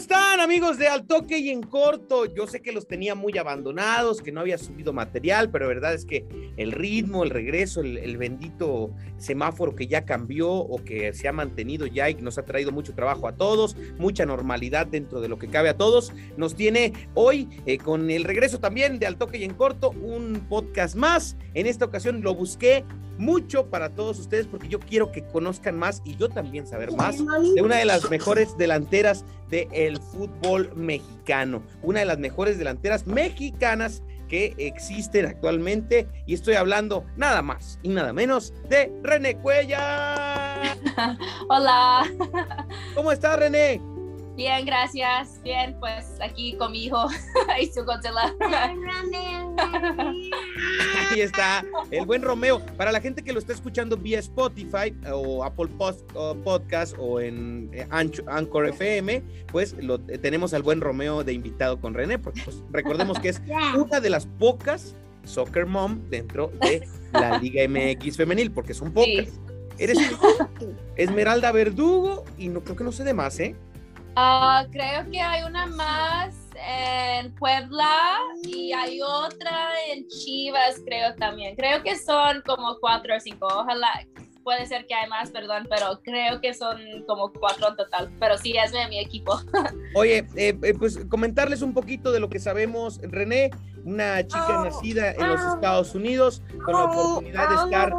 está? Amigos de Al Toque y en Corto? Yo sé que los tenía muy abandonados, que no había subido material, pero la verdad es que el ritmo, el regreso, el, el, bendito semáforo que ya cambió o que se ha mantenido ya y que nos ha traído mucho trabajo a todos, mucha normalidad dentro de lo que cabe a todos, nos tiene hoy eh, con el regreso también de Al Toque y en Corto un podcast más. En esta ocasión lo busqué mucho para todos ustedes porque yo quiero que conozcan más y yo también saber más de una de las mejores delanteras del fútbol mexicano, una de las mejores delanteras mexicanas que existen actualmente y estoy hablando nada más y nada menos de René Cuella. Hola. ¿Cómo estás, René? Bien, gracias. Bien, pues aquí con mi hijo y su Godzilla. Ahí está, el buen Romeo. Para la gente que lo está escuchando vía Spotify o Apple Post, o Podcast o en eh, Anchor FM, pues lo, eh, tenemos al buen Romeo de invitado con René, porque pues, recordemos que es una de las pocas soccer mom dentro de la Liga MX femenil, porque son pocas. Eres Esmeralda Verdugo y no creo que no sé de más, ¿eh? Uh, creo que hay una más en Puebla y hay otra en Chivas, creo también. Creo que son como cuatro o cinco. Ojalá, puede ser que hay más, perdón, pero creo que son como cuatro en total. Pero sí, es de mi equipo. Oye, eh, eh, pues comentarles un poquito de lo que sabemos. René, una chica nacida en los Estados Unidos, con la oportunidad de estar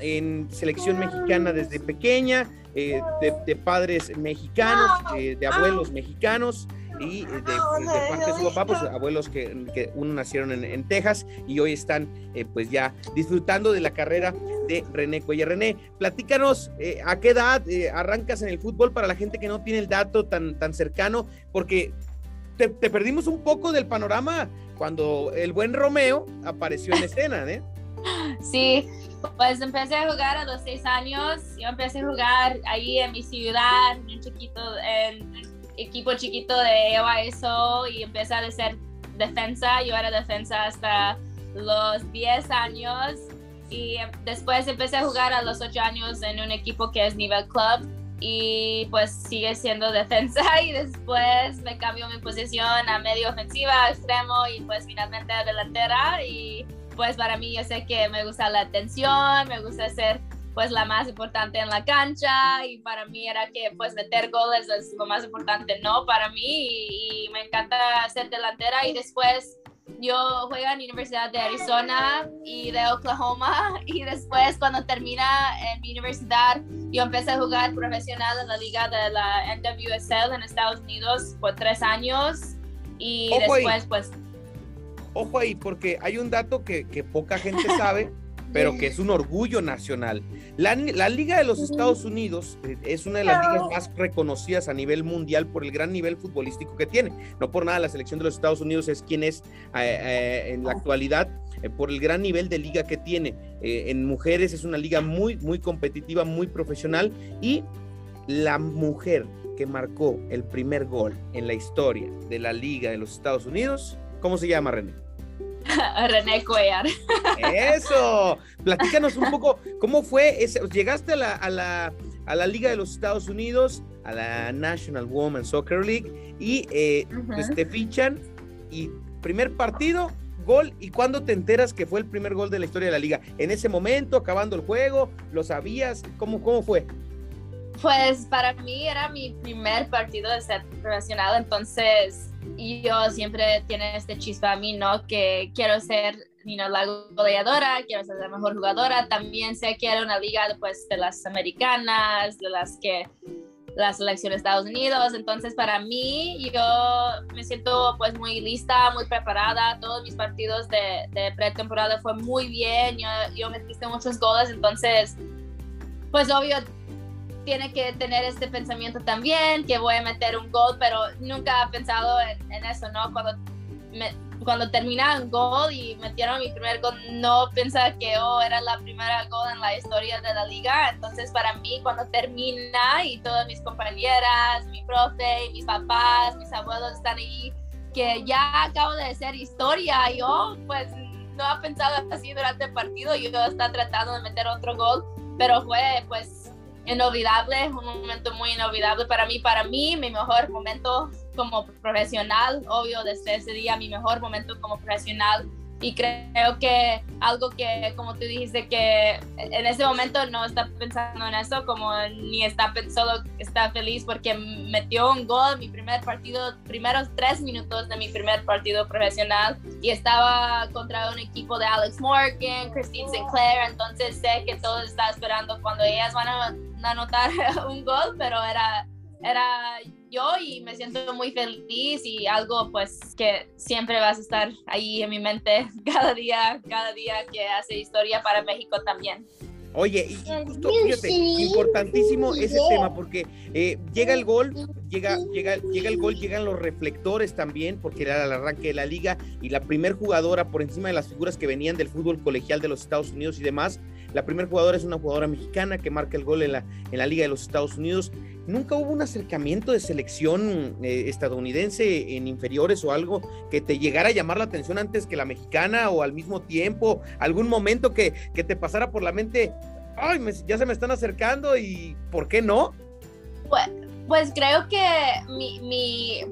en selección mexicana desde pequeña eh, de, padres mexicanos, eh, de abuelos mexicanos y de, parte de su papá, pues abuelos que, uno nacieron en, Texas y hoy están eh, pues ya disfrutando de la carrera de René Cuellar. René, platícanos a qué edad arrancas en el fútbol para la gente que no tiene el dato tan, tan cercano, porque te, te perdimos un poco del panorama cuando el buen Romeo apareció en escena, ¿eh? Sí, pues empecé a jugar a los seis años. Yo empecé a jugar ahí en mi ciudad, en un chiquito, en equipo chiquito de EYSO y empecé a ser defensa. Yo era defensa hasta los 10 años y después empecé a jugar a los 8 años en un equipo que es nivel club y pues sigue siendo defensa y después me cambió mi posición a medio ofensiva, extremo y pues finalmente a delantera y pues para mí yo sé que me gusta la atención, me gusta ser pues la más importante en la cancha y para mí era que pues meter goles es lo más importante, ¿no? Para mí y, me encanta ser delantera y después yo juego en la Universidad de Arizona y de Oklahoma y después cuando termina en mi universidad yo empecé a jugar profesional en la liga de la NWSL en Estados Unidos por tres años y después pues ojo ahí, porque hay un dato que, poca gente sabe, pero que es un orgullo nacional. La, Liga de los Estados Unidos eh, es una de las ligas más reconocidas a nivel mundial por el gran nivel futbolístico que tiene. No por nada la selección de los Estados Unidos es quien es eh, eh, en la actualidad por el gran nivel de liga que tiene. en mujeres es una liga muy, muy competitiva, muy profesional y la mujer que marcó el primer gol en la historia de la Liga de los Estados Unidos, ¿cómo se llama René? René Cuellar. Eso, platícanos un poco, ¿cómo fue? Ese, llegaste a la, a, la, a la Liga de los Estados Unidos, a la National Women's Soccer League, y eh, pues te fichan y primer partido, gol, ¿y cuándo te enteras que fue el primer gol de la historia de la liga? ¿En ese momento, acabando el juego? ¿Lo sabías? ¿Cómo, cómo fue? Pues para mí era mi primer partido de ser profesional, entonces yo siempre tiene este chispa a mí, ¿no? Que quiero ser you la goleadora, quiero ser la mejor jugadora, también sé que era una liga pues, de las americanas, de las que la selección de Estados Unidos, entonces para mí yo me siento pues muy lista, muy preparada, todos mis partidos de, de pretemporada fue muy bien, yo, yo metiste muchos goles, entonces pues obvio tiene que tener este pensamiento también, que voy a meter un gol, pero nunca he pensado en, eso, ¿no? Cuando, cuando termina un gol y metieron mi primer gol, no pensaba que oh, era la primera gol en la historia de la liga. Entonces, para mí, cuando termina y todas mis compañeras, mi profe, mis papás, mis abuelos están ahí, que ya acabo de hacer historia, yo pues no he pensado así durante el partido, yo estaba tratando de meter otro gol, pero fue pues inolvidable, un momento muy inolvidable para mí. Para mí, mi mejor momento como profesional, obvio, desde ese día, mi mejor momento como profesional y creo que algo que, como tú dijiste, que en ese momento no está pensando en eso, como ni está solo está feliz porque metió un gol mi primer partido, primeros tres minutos de mi primer partido profesional. Y estaba contra un equipo de Alex Morgan, Christine Sinclair, entonces sé que todos están esperando cuando ellas van a anotar un gol, pero era era yo y me siento muy feliz y algo pues que siempre vas a estar ahí en mi mente cada día, cada día que hace historia para México también. Oye, y justo, fíjate, importantísimo ese tema, porque eh, llega el gol, llega, llega, llega el gol, llegan los reflectores también, porque era el arranque de la liga, y la primer jugadora por encima de las figuras que venían del fútbol colegial de los Estados Unidos y demás, la primer jugadora es una jugadora mexicana que marca el gol en la, en la liga de los Estados Unidos. Nunca hubo un acercamiento de selección eh, estadounidense en inferiores o algo que te llegara a llamar la atención antes que la mexicana o al mismo tiempo, algún momento que, que te pasara por la mente, ay, ya se me están acercando y ¿por qué no? Pues, pues creo que mi, mi,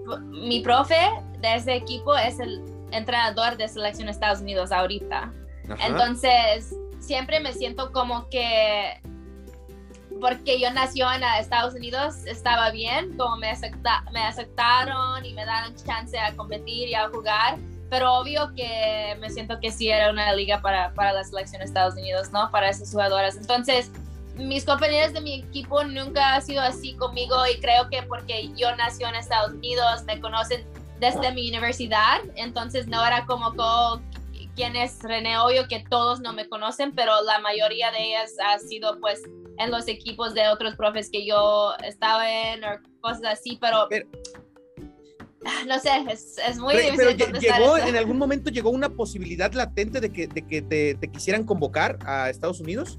mi profe de ese equipo es el entrenador de selección de Estados Unidos ahorita. Entonces, siempre me siento como que porque yo nació en Estados Unidos estaba bien, como me, me aceptaron y me dan chance a competir y a jugar, pero obvio que me siento que sí era una liga para, para la selección de Estados Unidos, ¿no? Para esas jugadoras. Entonces, mis compañeros de mi equipo nunca ha sido así conmigo y creo que porque yo nací en Estados Unidos, me conocen desde mi universidad, entonces no era como quién es René, obvio que todos no me conocen, pero la mayoría de ellas ha sido pues en los equipos de otros profes que yo estaba en o cosas así, pero, no sé, es, es muy difícil. Pero llegó, en algún momento llegó una posibilidad latente de que, de que te, te, quisieran convocar a Estados Unidos.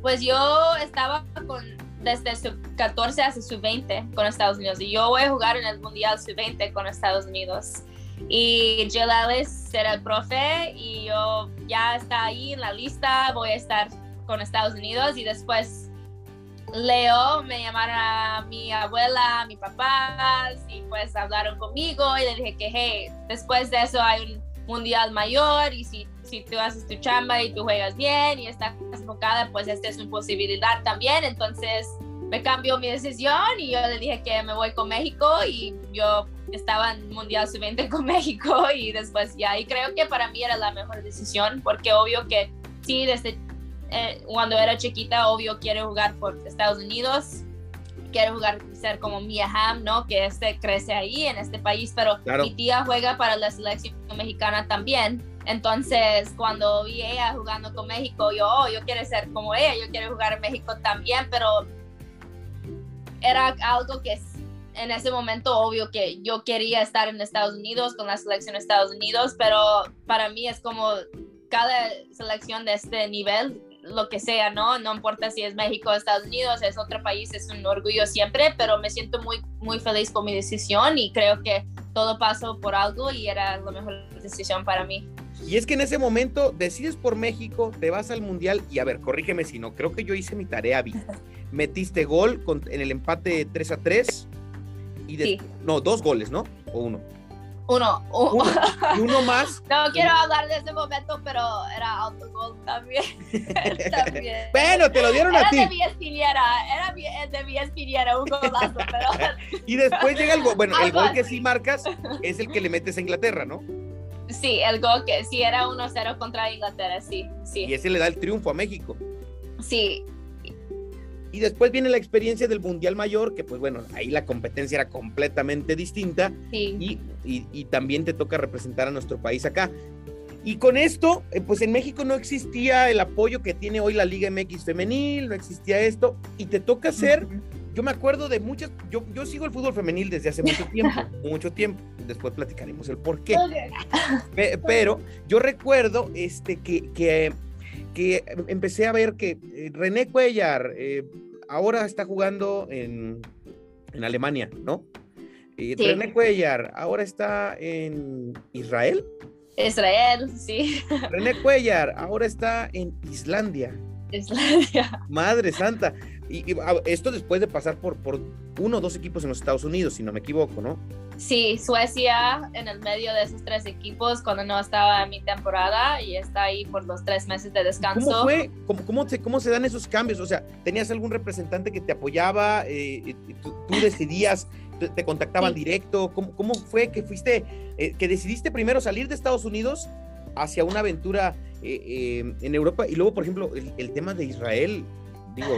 Pues yo estaba con desde su 14 hasta su 20 con Estados Unidos y yo voy a jugar en el Mundial su 20 con Estados Unidos. Y Jill Ellis era el profe y yo ya está ahí en la lista, voy a estar con Estados Unidos y después Leo me llamaron a mi abuela, a mi papá y pues hablaron conmigo y le dije que hey, después de eso hay un mundial mayor y si, si tú haces tu chamba y tú juegas bien y estás enfocada, pues esta es una posibilidad también. Entonces me cambió mi decisión y yo le dije que me voy con México y yo estaba en Mundial Sub-20 con México y después ya, y creo que para mí era la mejor decisión porque obvio que sí, desde eh, cuando era chiquita, obvio, quiere jugar por Estados Unidos, quiere jugar, ser como Mia Hamm, ¿no? Que este crece ahí en este país, pero mi tía juega para la selección mexicana también. Entonces, cuando vi ella jugando con México, yo, oh, yo quiero ser como ella, yo quiero jugar en México también, pero era algo que en ese momento, obvio que yo quería estar en Estados Unidos con la selección de Estados Unidos, pero para mí es como cada selección de este nivel lo que sea, ¿no? No importa si es México, Estados Unidos, es otro país, es un orgullo siempre, pero me siento muy, muy feliz con mi decisión y creo que todo pasó por algo y era la mejor decisión para mí. Y es que en ese momento decides por México, te vas al Mundial y a ver, corrígeme si no, creo que yo hice mi tarea bien. Metiste gol en el empate 3 a 3 y de, no, dos goles, ¿no? O uno. Uno, Y uno más. No quiero hablar de ese momento, pero era autogol también. también. Bueno, te lo dieron a ti. Era de era de Espiniera, un golazo, pero... y después llega el gol, bueno, el gol que sí marcas es el que le metes a Inglaterra, ¿no? Sí, el gol que sí era 1-0 contra Inglaterra, sí, sí. Y ese le da el triunfo a México. Sí, y después viene la experiencia del Mundial Mayor, que pues bueno, ahí la competencia era completamente distinta. Y, y, también te toca representar a nuestro país acá. Y con esto, eh, pues en México no existía el apoyo que tiene hoy la Liga MX femenil, no existía esto, y te toca hacer, yo me acuerdo de muchas, yo, yo sigo el fútbol femenil desde hace mucho tiempo, mucho tiempo, después platicaremos el por qué. Pero yo recuerdo este, que, que que empecé a ver que eh, René Cuellar eh, ahora está jugando en, Alemania, ¿no? Y René Cuellar ahora está en Israel. Israel, sí. René Cuellar ahora está en Islandia. Islandia. Madre Santa. Y, ah, esto después de pasar por, por uno o dos equipos en los Estados Unidos, si no me equivoco, ¿no? Sí, Suecia en el medio de esos tres equipos cuando no estaba en mi temporada y está ahí por los tres meses de descanso. ¿Cómo fue? ¿Cómo, cómo, se, cómo se dan esos cambios? O sea, ¿tenías algún representante que te apoyaba? Eh, tú, decidías, te, contactaban directo? ¿Cómo, ¿Cómo, fue que fuiste, eh, que decidiste primero salir de Estados Unidos hacia una aventura eh, en Europa y luego, por ejemplo, el, tema de Israel? Digo,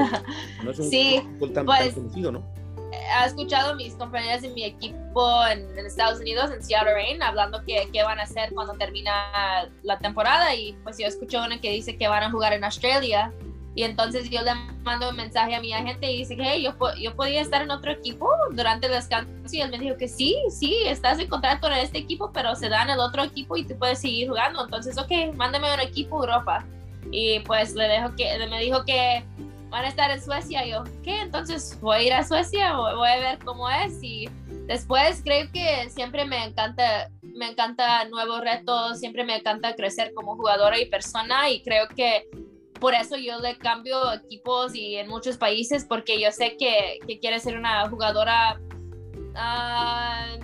no es un sí, tan, pues, conocido, ¿no? ha escuchado mis compañeras de mi equipo en, Estados Unidos, en Seattle Rain, hablando que qué van a hacer cuando termina la temporada y pues yo escucho una que dice que van a jugar en Australia y entonces yo le mando un mensaje a mi agente y dice que hey, yo, yo podía estar en otro equipo durante el descanso y él me dijo que sí, sí, estás en contrato en este equipo, pero se da en el otro equipo y tú puedes seguir jugando. Entonces, ok, mándame un equipo Europa. Y pues le dejo que, me dijo que van a estar en Suecia. Yo, ¿qué? Entonces voy a ir a Suecia, voy a ver cómo es y después creo que siempre me encanta, me encanta nuevos retos, siempre me encanta crecer como jugadora y persona y creo que por eso yo le cambio equipos y en muchos países porque yo sé que, que quiere ser una jugadora, uh,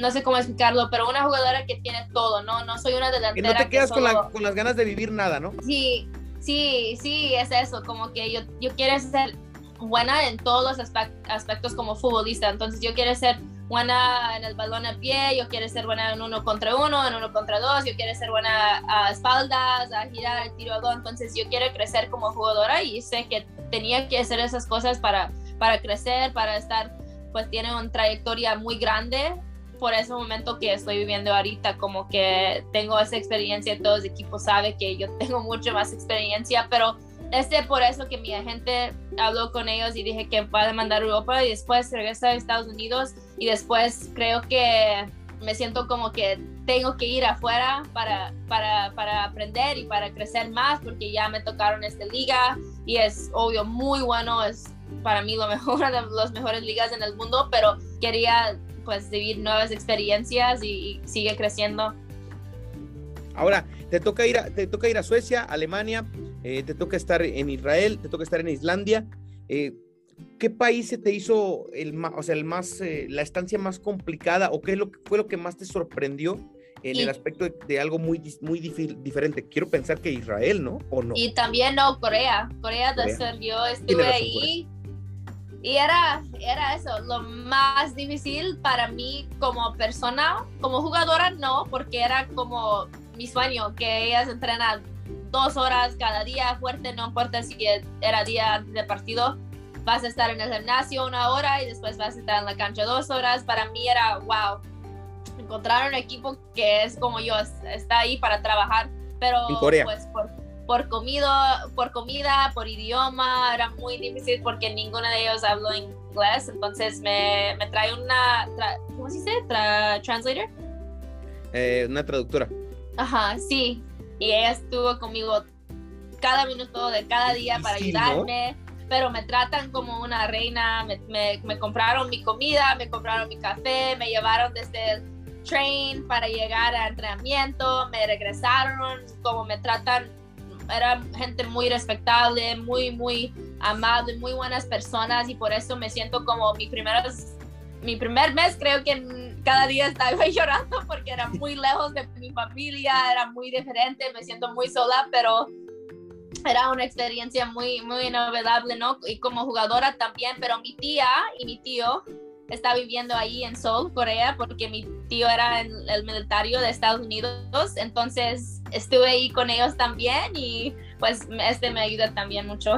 no sé cómo explicarlo, pero una jugadora que tiene todo, ¿no? No soy una delantera. Que no te quedas con, la, con las ganas de vivir nada, ¿no? Sí, Sí, sí, es eso, como que yo, yo quiero ser buena en todos los aspectos como futbolista, entonces yo quiero ser buena en el balón a pie, yo quiero ser buena en uno contra uno, en uno contra dos, yo quiero ser buena a espaldas, a girar el tiro a gol, entonces yo quiero crecer como jugadora y sé que tenía que hacer esas cosas para, para crecer, para estar, pues tiene una trayectoria muy grande por ese momento que estoy viviendo ahorita, como que tengo esa experiencia, todos los equipos saben que yo tengo mucho más experiencia, pero este por eso que mi agente habló con ellos y dije que va a mandar Europa y después regresa a Estados Unidos y después creo que me siento como que tengo que ir afuera para, para, para aprender y para crecer más porque ya me tocaron esta liga y es obvio muy bueno, es para mí lo mejor de las mejores ligas en el mundo, pero quería pues vivir nuevas experiencias y, sigue creciendo. Ahora, te toca ir a, te toca ir a Suecia, Alemania, eh, te toca estar en Israel, te toca estar en Islandia. Eh, ¿Qué país se te hizo el más, o sea, el más, eh, la estancia más complicada o qué es lo que fue lo que más te sorprendió en el aspecto de, algo muy, muy diferente? Quiero pensar que Israel, ¿no? ¿O no? Y también no, Corea. Corea, Corea. yo estuve ahí y era, era eso, lo más difícil para mí como persona, como jugadora no, porque era como mi sueño, que ellas entrenan dos horas cada día fuerte, no importa si era día de partido, vas a estar en el gimnasio una hora y después vas a estar en la cancha dos horas. Para mí era, wow, encontrar un equipo que es como yo, está ahí para trabajar, pero pues por por comida, por comida, por idioma, era muy difícil porque ninguno de ellos habló inglés, entonces me, me trae una, ¿cómo se dice? translator. Eh, una traductora. Ajá, sí, y ella estuvo conmigo cada minuto de cada día para ayudarme. Pero me tratan como una reina, me, me, me compraron mi comida, me compraron mi café, me llevaron desde el train para llegar a entrenamiento, me regresaron, como me tratan era gente muy respetable, muy, muy amable, muy buenas personas y por eso me siento como mi, mi primer mes creo que cada día estaba llorando porque era muy lejos de mi familia, era muy diferente, me siento muy sola, pero era una experiencia muy, muy inolvidable, ¿no? Y como jugadora también, pero mi tía y mi tío está viviendo ahí en Seoul, Corea, porque mi tío era en el militario de Estados Unidos, entonces estuve ahí con ellos también y pues este me ayuda también mucho.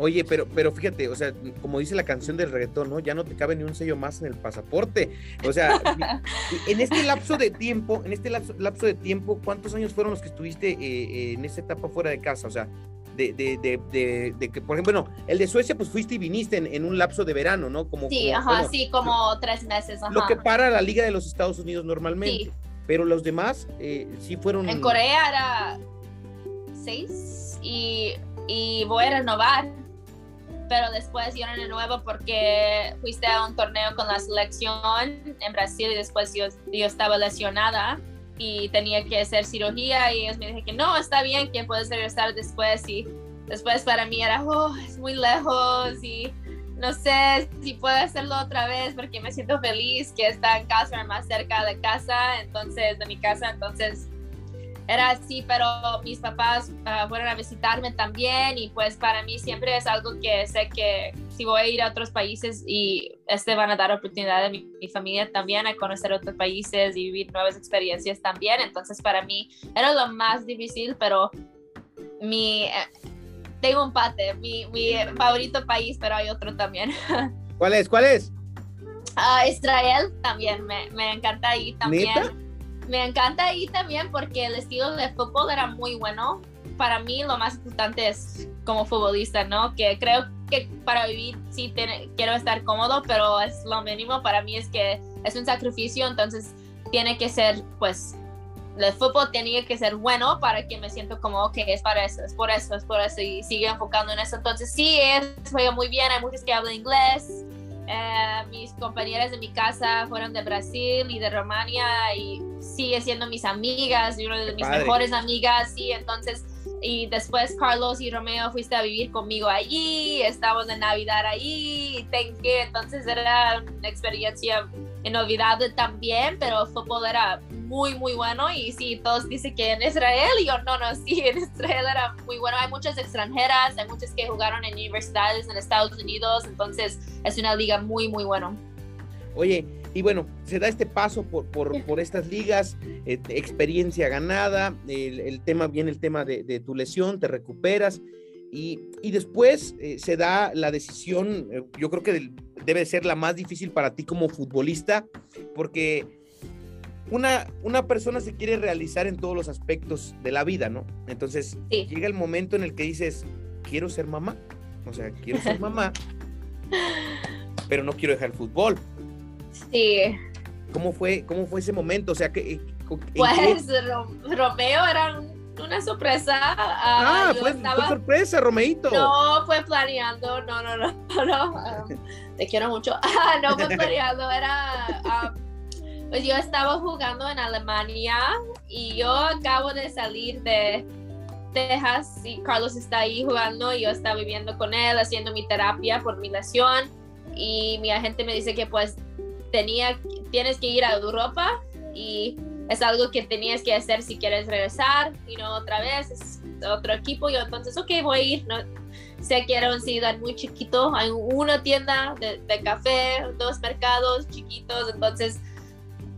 Oye, pero, pero fíjate, o sea, como dice la canción del reggaetón, ¿no? Ya no te cabe ni un sello más en el pasaporte. O sea, en este lapso de tiempo, en este lapso, de tiempo, ¿cuántos años fueron los que estuviste eh, en esa etapa fuera de casa? O sea, de, de, de, de, que, por ejemplo, no, el de Suecia, pues fuiste y viniste en, un lapso de verano, ¿no? Como, sí, ajá, sí, como tres meses. Ajá. Lo que para la Liga de los Estados Unidos normalmente. Sí. Pero los demás eh, sí fueron. En Corea era seis y, y voy a renovar. Pero después yo no renuevo porque fuiste a un torneo con la selección en Brasil y después yo, yo estaba lesionada y tenía que hacer cirugía y ellos me dijeron que no, está bien, que puedes regresar después y después para mí era, oh, es muy lejos y no sé si puedo hacerlo otra vez porque me siento feliz que está en casa, más cerca de casa, entonces, de mi casa, entonces era así, pero mis papás ah, fueron a visitarme también y pues para mí siempre es algo que sé que si voy a ir a otros países y este van a dar oportunidad a mi, familia también a conocer otros países y vivir nuevas experiencias también, entonces para mí era lo más difícil, pero mi... Eh, tengo un pate, mi, mi, favorito país, pero hay otro también. ¿Cuál es? ¿Cuál es? Uh, Israel también, me, me encanta ir también me encanta ahí también porque el estilo de fútbol era muy bueno. Para mí lo más importante es como futbolista, ¿no? Que creo que para vivir sí quiero estar cómodo, pero es lo mínimo. Para mí es que es un sacrificio, entonces tiene que ser, pues, el fútbol tenía que ser bueno para que me siento como, ok, es para eso, es por eso, es por eso, y sigue enfocando en eso. Entonces sí, es, juega muy bien, hay muchos que hablan inglés, eh, mis compañeras de mi casa fueron de Brasil y de Rumania y sigue siendo mis amigas y una de mis mejores amigas, sí, entonces, y después Carlos y Romeo fuiste a vivir conmigo allí, estamos en Navidad allí, que entonces era una experiencia inolvidable también, pero el fútbol era muy, muy bueno y sí, todos dicen que en Israel, y yo no, no, sí, en Israel era muy bueno, hay muchas extranjeras, hay muchas que jugaron en universidades en Estados Unidos, entonces es una liga muy, muy bueno. Oye, y bueno, se da este paso por, por, por estas ligas, eh, experiencia ganada, el, tema, viene el tema de, tu lesión, te recuperas y, y después eh, se da la decisión, eh, yo creo que debe ser la más difícil para ti como futbolista, porque una, una persona se quiere realizar en todos los aspectos de la vida, ¿no? Entonces llega el momento en el que dices, quiero ser mamá, o sea, quiero ser mamá, pero no quiero dejar el fútbol. Sí. ¿Cómo fue, cómo fue ese momento? O sea, que... Pues Romeo era una sorpresa. ah, fue, sorpresa, Romeito. No, fue planeando, no, no, no, no. te quiero mucho. no fue planeando, era... pues yo estaba jugando en Alemania y yo acabo de salir de Texas y Carlos está ahí jugando y yo estaba viviendo con él, haciendo mi terapia por mi lesión y mi agente me dice que pues tenía, tienes que ir a Europa y es algo que tenías que hacer si quieres regresar y no otra vez, es otro equipo. Yo entonces, ok, voy a ir. No, sé que era un ciudad muy chiquito, hay una tienda de, café, dos mercados chiquitos, entonces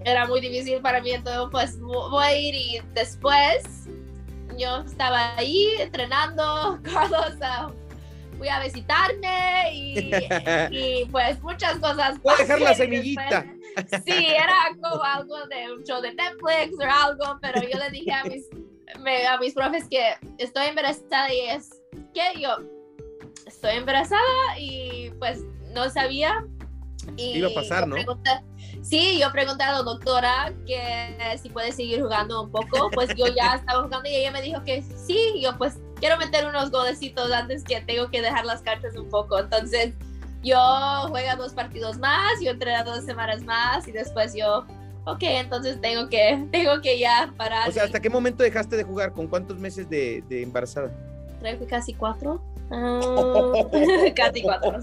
era muy difícil para mí, entonces pues voy a ir y después yo estaba ahí entrenando, Carlos fui a visitarme y, pues muchas cosas. Voy a dejar la semillita. sí, era como algo de un show de Netflix o algo, pero yo le dije a mis, a mis profes que estoy embarazada y es que yo estoy embarazada y pues no sabía. Y Iba a pasar, ¿no? sí, yo pregunté a la doctora que si puede seguir jugando un poco, pues yo ya estaba jugando y ella me dijo que sí, yo pues quiero meter unos golecitos antes que tengo que dejar las cartas un poco. Entonces, yo juego dos partidos más, yo entreno dos semanas más y después yo, ok, entonces tengo que, tengo que ya parar. O sea, ¿hasta qué momento dejaste de jugar? ¿Con cuántos meses de, embarazada? Creo que casi cuatro. Ah, casi cuatro.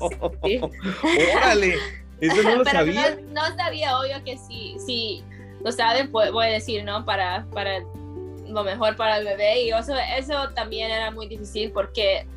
Órale, eso no lo sabía. No, sabía, obvio que sí, sí, lo saben, voy a decir, ¿no? Para, para lo mejor para el bebé. Y eso, eso también era muy difícil porque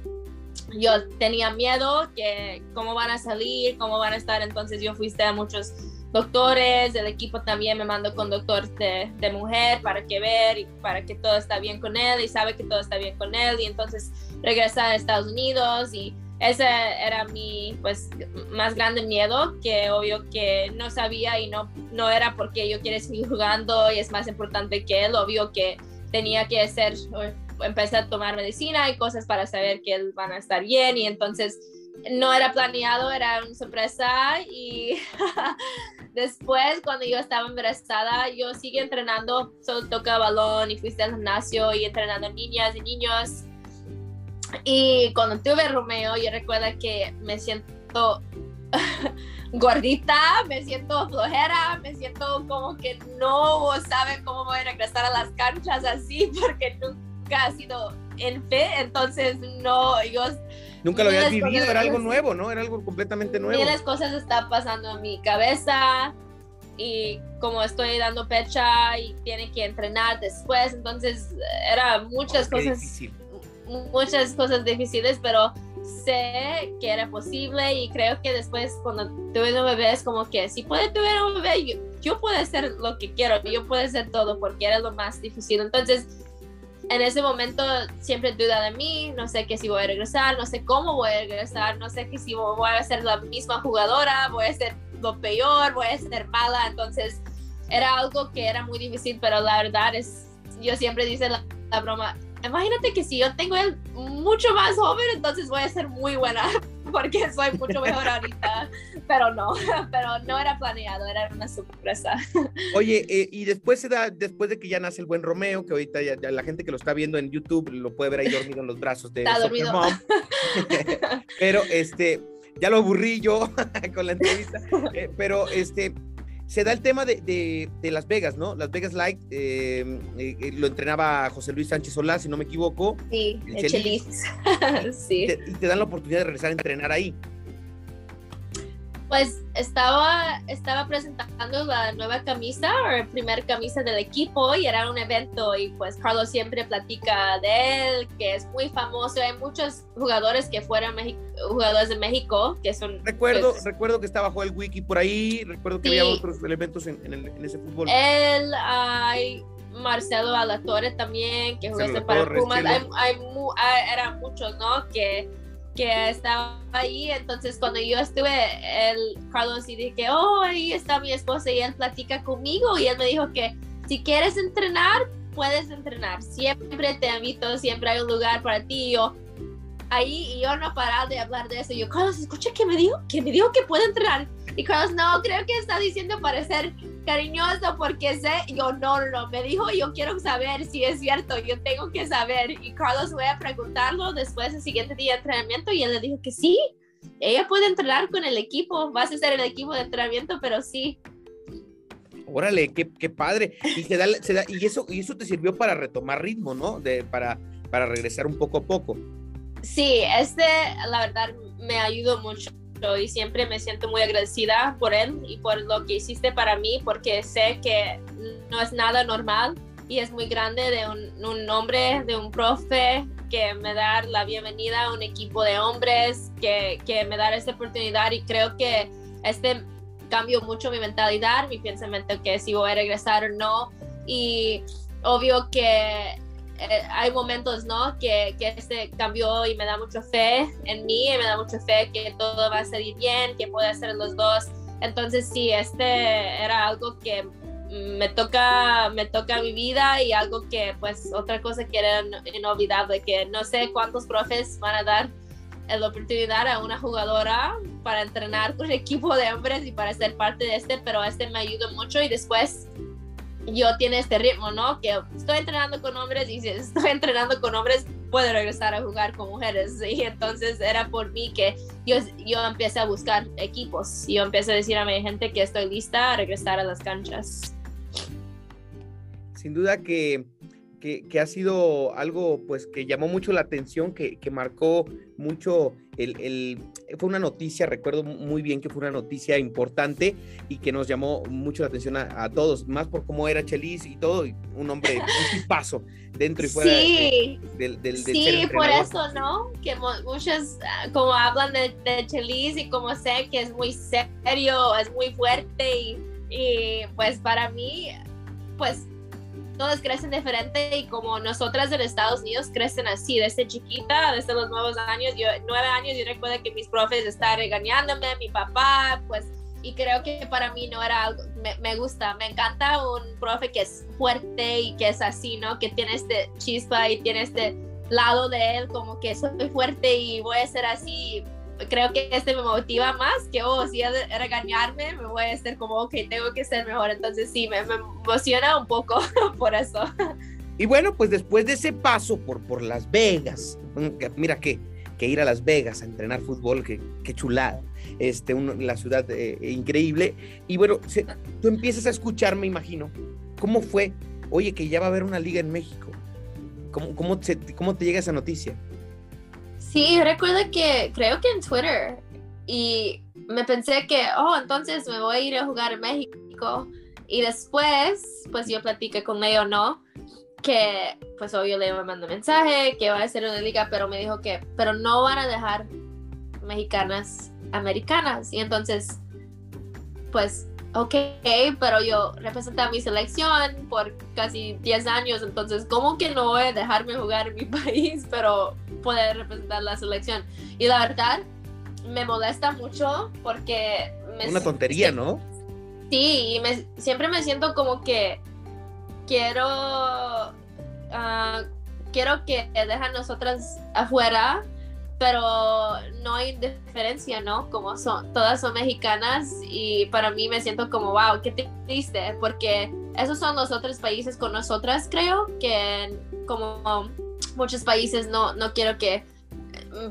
yo tenía miedo que cómo van a salir, cómo van a estar, entonces yo fuiste a muchos doctores, el equipo también me mandó con doctor de, de, mujer para que ver y para que todo está bien con él y sabe que todo está bien con él. Y entonces regresar a Estados Unidos y ese era mi pues más grande miedo que obvio que no sabía y no no era porque yo quiero seguir jugando y es más importante que él. Obvio que tenía que hacer, empecé a tomar medicina y cosas para saber que él van a estar bien y entonces no era planeado, era una sorpresa y después cuando yo estaba embarazada yo seguí entrenando, solo toca balón y fuiste al gimnasio y entrenando niñas y niños. Y cuando tuve Romeo yo recuerdo que me siento gordita, me siento flojera, me siento como que no sabe cómo voy a regresar a las canchas así porque nunca ha sido en fe, entonces no, yo... Nunca lo habías vivido, era algo nuevo, ¿no? Era algo completamente nuevo. Y las cosas están pasando en mi cabeza y como estoy dando pecha y tiene que entrenar después, entonces era muchas oh, cosas, muchas cosas difíciles, pero sé que era posible y creo que después cuando tuve un bebé es como que si puede tener un bebé, yo, yo puedo hacer lo que quiero, yo puedo hacer todo porque era lo más difícil. Entonces, en ese momento siempre duda de mí, no sé que si voy a regresar, no sé cómo voy a regresar, no sé que si voy a ser la misma jugadora, voy a ser lo peor, voy a ser mala, entonces era algo que era muy difícil, pero la verdad es, yo siempre dice la, la broma, imagínate que si yo tengo él mucho más joven, entonces voy a ser muy buena porque soy mucho mejor ahorita, pero no, pero no era planeado, era una sorpresa. Oye, eh, y después se da, después de que ya nace el buen Romeo, que ahorita ya, la gente que lo está viendo en YouTube lo puede ver ahí dormido en los brazos de está dormido. pero este, ya lo aburrí yo con la entrevista, eh, pero este, se da el tema de, Las Vegas, ¿no? Las Vegas Light eh, eh, lo entrenaba José Luis Sánchez Solá, si no me equivoco. Sí, el Chelis. sí. Y te, dan la oportunidad de regresar a entrenar ahí. Pues estaba, estaba presentando la nueva camisa, o la primer camisa del equipo, y era un evento, y pues Carlos siempre platica de él, que es muy famoso. Hay muchos jugadores que fueron jugadores de México, que son... Recuerdo, pues, recuerdo que estaba Joel Wiki por ahí, recuerdo que había otros elementos en, en, ese fútbol. Él, hay Marcelo Alatorre también, que jugó para Pumas, hay, hay, eran muchos, ¿no? Que que estaba ahí. Entonces, cuando yo estuve, el Carlos y dije, oh, ahí está mi esposa y él platica conmigo y él me dijo que si quieres entrenar, puedes entrenar. Siempre te invito, siempre hay un lugar para ti. yo, ahí y yo no paraba de hablar de eso. Yo, Carlos, escucha que me dijo, que me dijo que puede entrenar. Y Carlos, no, creo que está diciendo parecer cariñoso porque sé, yo no, no, me dijo, yo quiero saber si es cierto, yo tengo que saber. Y Carlos voy a preguntarlo después del siguiente día de entrenamiento y él le dijo que sí, ella puede entrenar con el equipo, vas a ser el equipo de entrenamiento, pero sí. Órale, qué, qué padre. Y, se da, se da, y, eso, y eso te sirvió para retomar ritmo, ¿no? De, para, para regresar un poco a poco. Sí, este, la verdad, me ayudó mucho y siempre me siento muy agradecida por él y por lo que hiciste para mí, porque sé que no es nada normal y es muy grande de un, un hombre, de un profe que me da la bienvenida a un equipo de hombres, que, que me da esta oportunidad y creo que este cambió mucho mi mentalidad, mi pensamiento que si voy a regresar o no. Y obvio que eh, hay momentos, ¿no? Que, que este cambió y me da mucha fe en mí y me da mucha fe que todo va a salir bien, que puede hacer los dos. Entonces, sí, este era algo que me toca, me toca mi vida y algo que, pues, otra cosa que era inolvidable, que no sé cuántos profes van a dar la oportunidad a una jugadora para entrenar con el equipo de hombres y para ser parte de este, pero este me ayudó mucho y después yo tiene este ritmo, ¿no? Que estoy entrenando con hombres y si estoy entrenando con hombres, puedo regresar a jugar con mujeres. Y entonces era por mí que yo, yo empecé a buscar equipos. Y yo empecé a decir a mi gente que estoy lista a regresar a las canchas. Sin duda que que, ha sido algo pues que llamó mucho la atención, que, que marcó mucho el, el, fue una noticia, recuerdo muy bien que fue una noticia importante y que nos llamó mucho la atención a, todos, más por cómo era Chelis y todo, un hombre, un paso dentro y fuera sí, del, del, Sí, por eso, ¿no? Que muchos ah, como hablan de, de Chelis y como sé que es muy serio, es muy fuerte y, y pues para mí, pues todos crecen diferente y como nosotras en Estados Unidos crecen así, desde chiquita, desde los nuevos años, nueve años, yo recuerdo que mis profes estaban regañándome, mi papá, pues, y creo que para mí no era algo, me, me, gusta, me encanta un profe que es fuerte y que es así, ¿no? Que tiene este chispa y tiene este lado de él como que soy fuerte y voy a ser así creo que este me motiva más que, oh, si es regañarme, me voy a estar como, ok, tengo que ser mejor. Entonces sí, me, emociona un poco por eso. Y bueno, pues después de ese paso por, por Las Vegas, mira que, que ir a Las Vegas a entrenar fútbol, que, que chulada, este, la ciudad eh, increíble. Y bueno, tú empiezas a escuchar, me imagino, cómo fue, oye, que ya va a haber una liga en México. ¿Cómo, cómo, ¿Cómo te llega esa noticia? Sí, recuerdo que creo que en Twitter y me pensé que, oh, entonces me voy a ir a jugar en México. Y después, pues yo platiqué con Leo, ¿no? Que, pues obvio, Leo me mandó mensaje que va a ser una liga, pero me dijo que, pero no van a dejar mexicanas americanas. Y entonces, pues, ok, pero yo representé a mi selección por casi 10 años, entonces, ¿cómo que no voy a dejarme jugar en mi país, pero poder representar la selección? Y la verdad, me molesta mucho porque... Me Una tontería, ¿no? Sí, y me, siempre me siento como que quiero... Uh, quiero que dejan nosotras afuera, pero no hay diferencia, ¿no? Como son, todas son mexicanas y para mí me siento como, wow, qué triste, porque esos son los otros países con nosotras, creo, que como muchos países no, no quiero que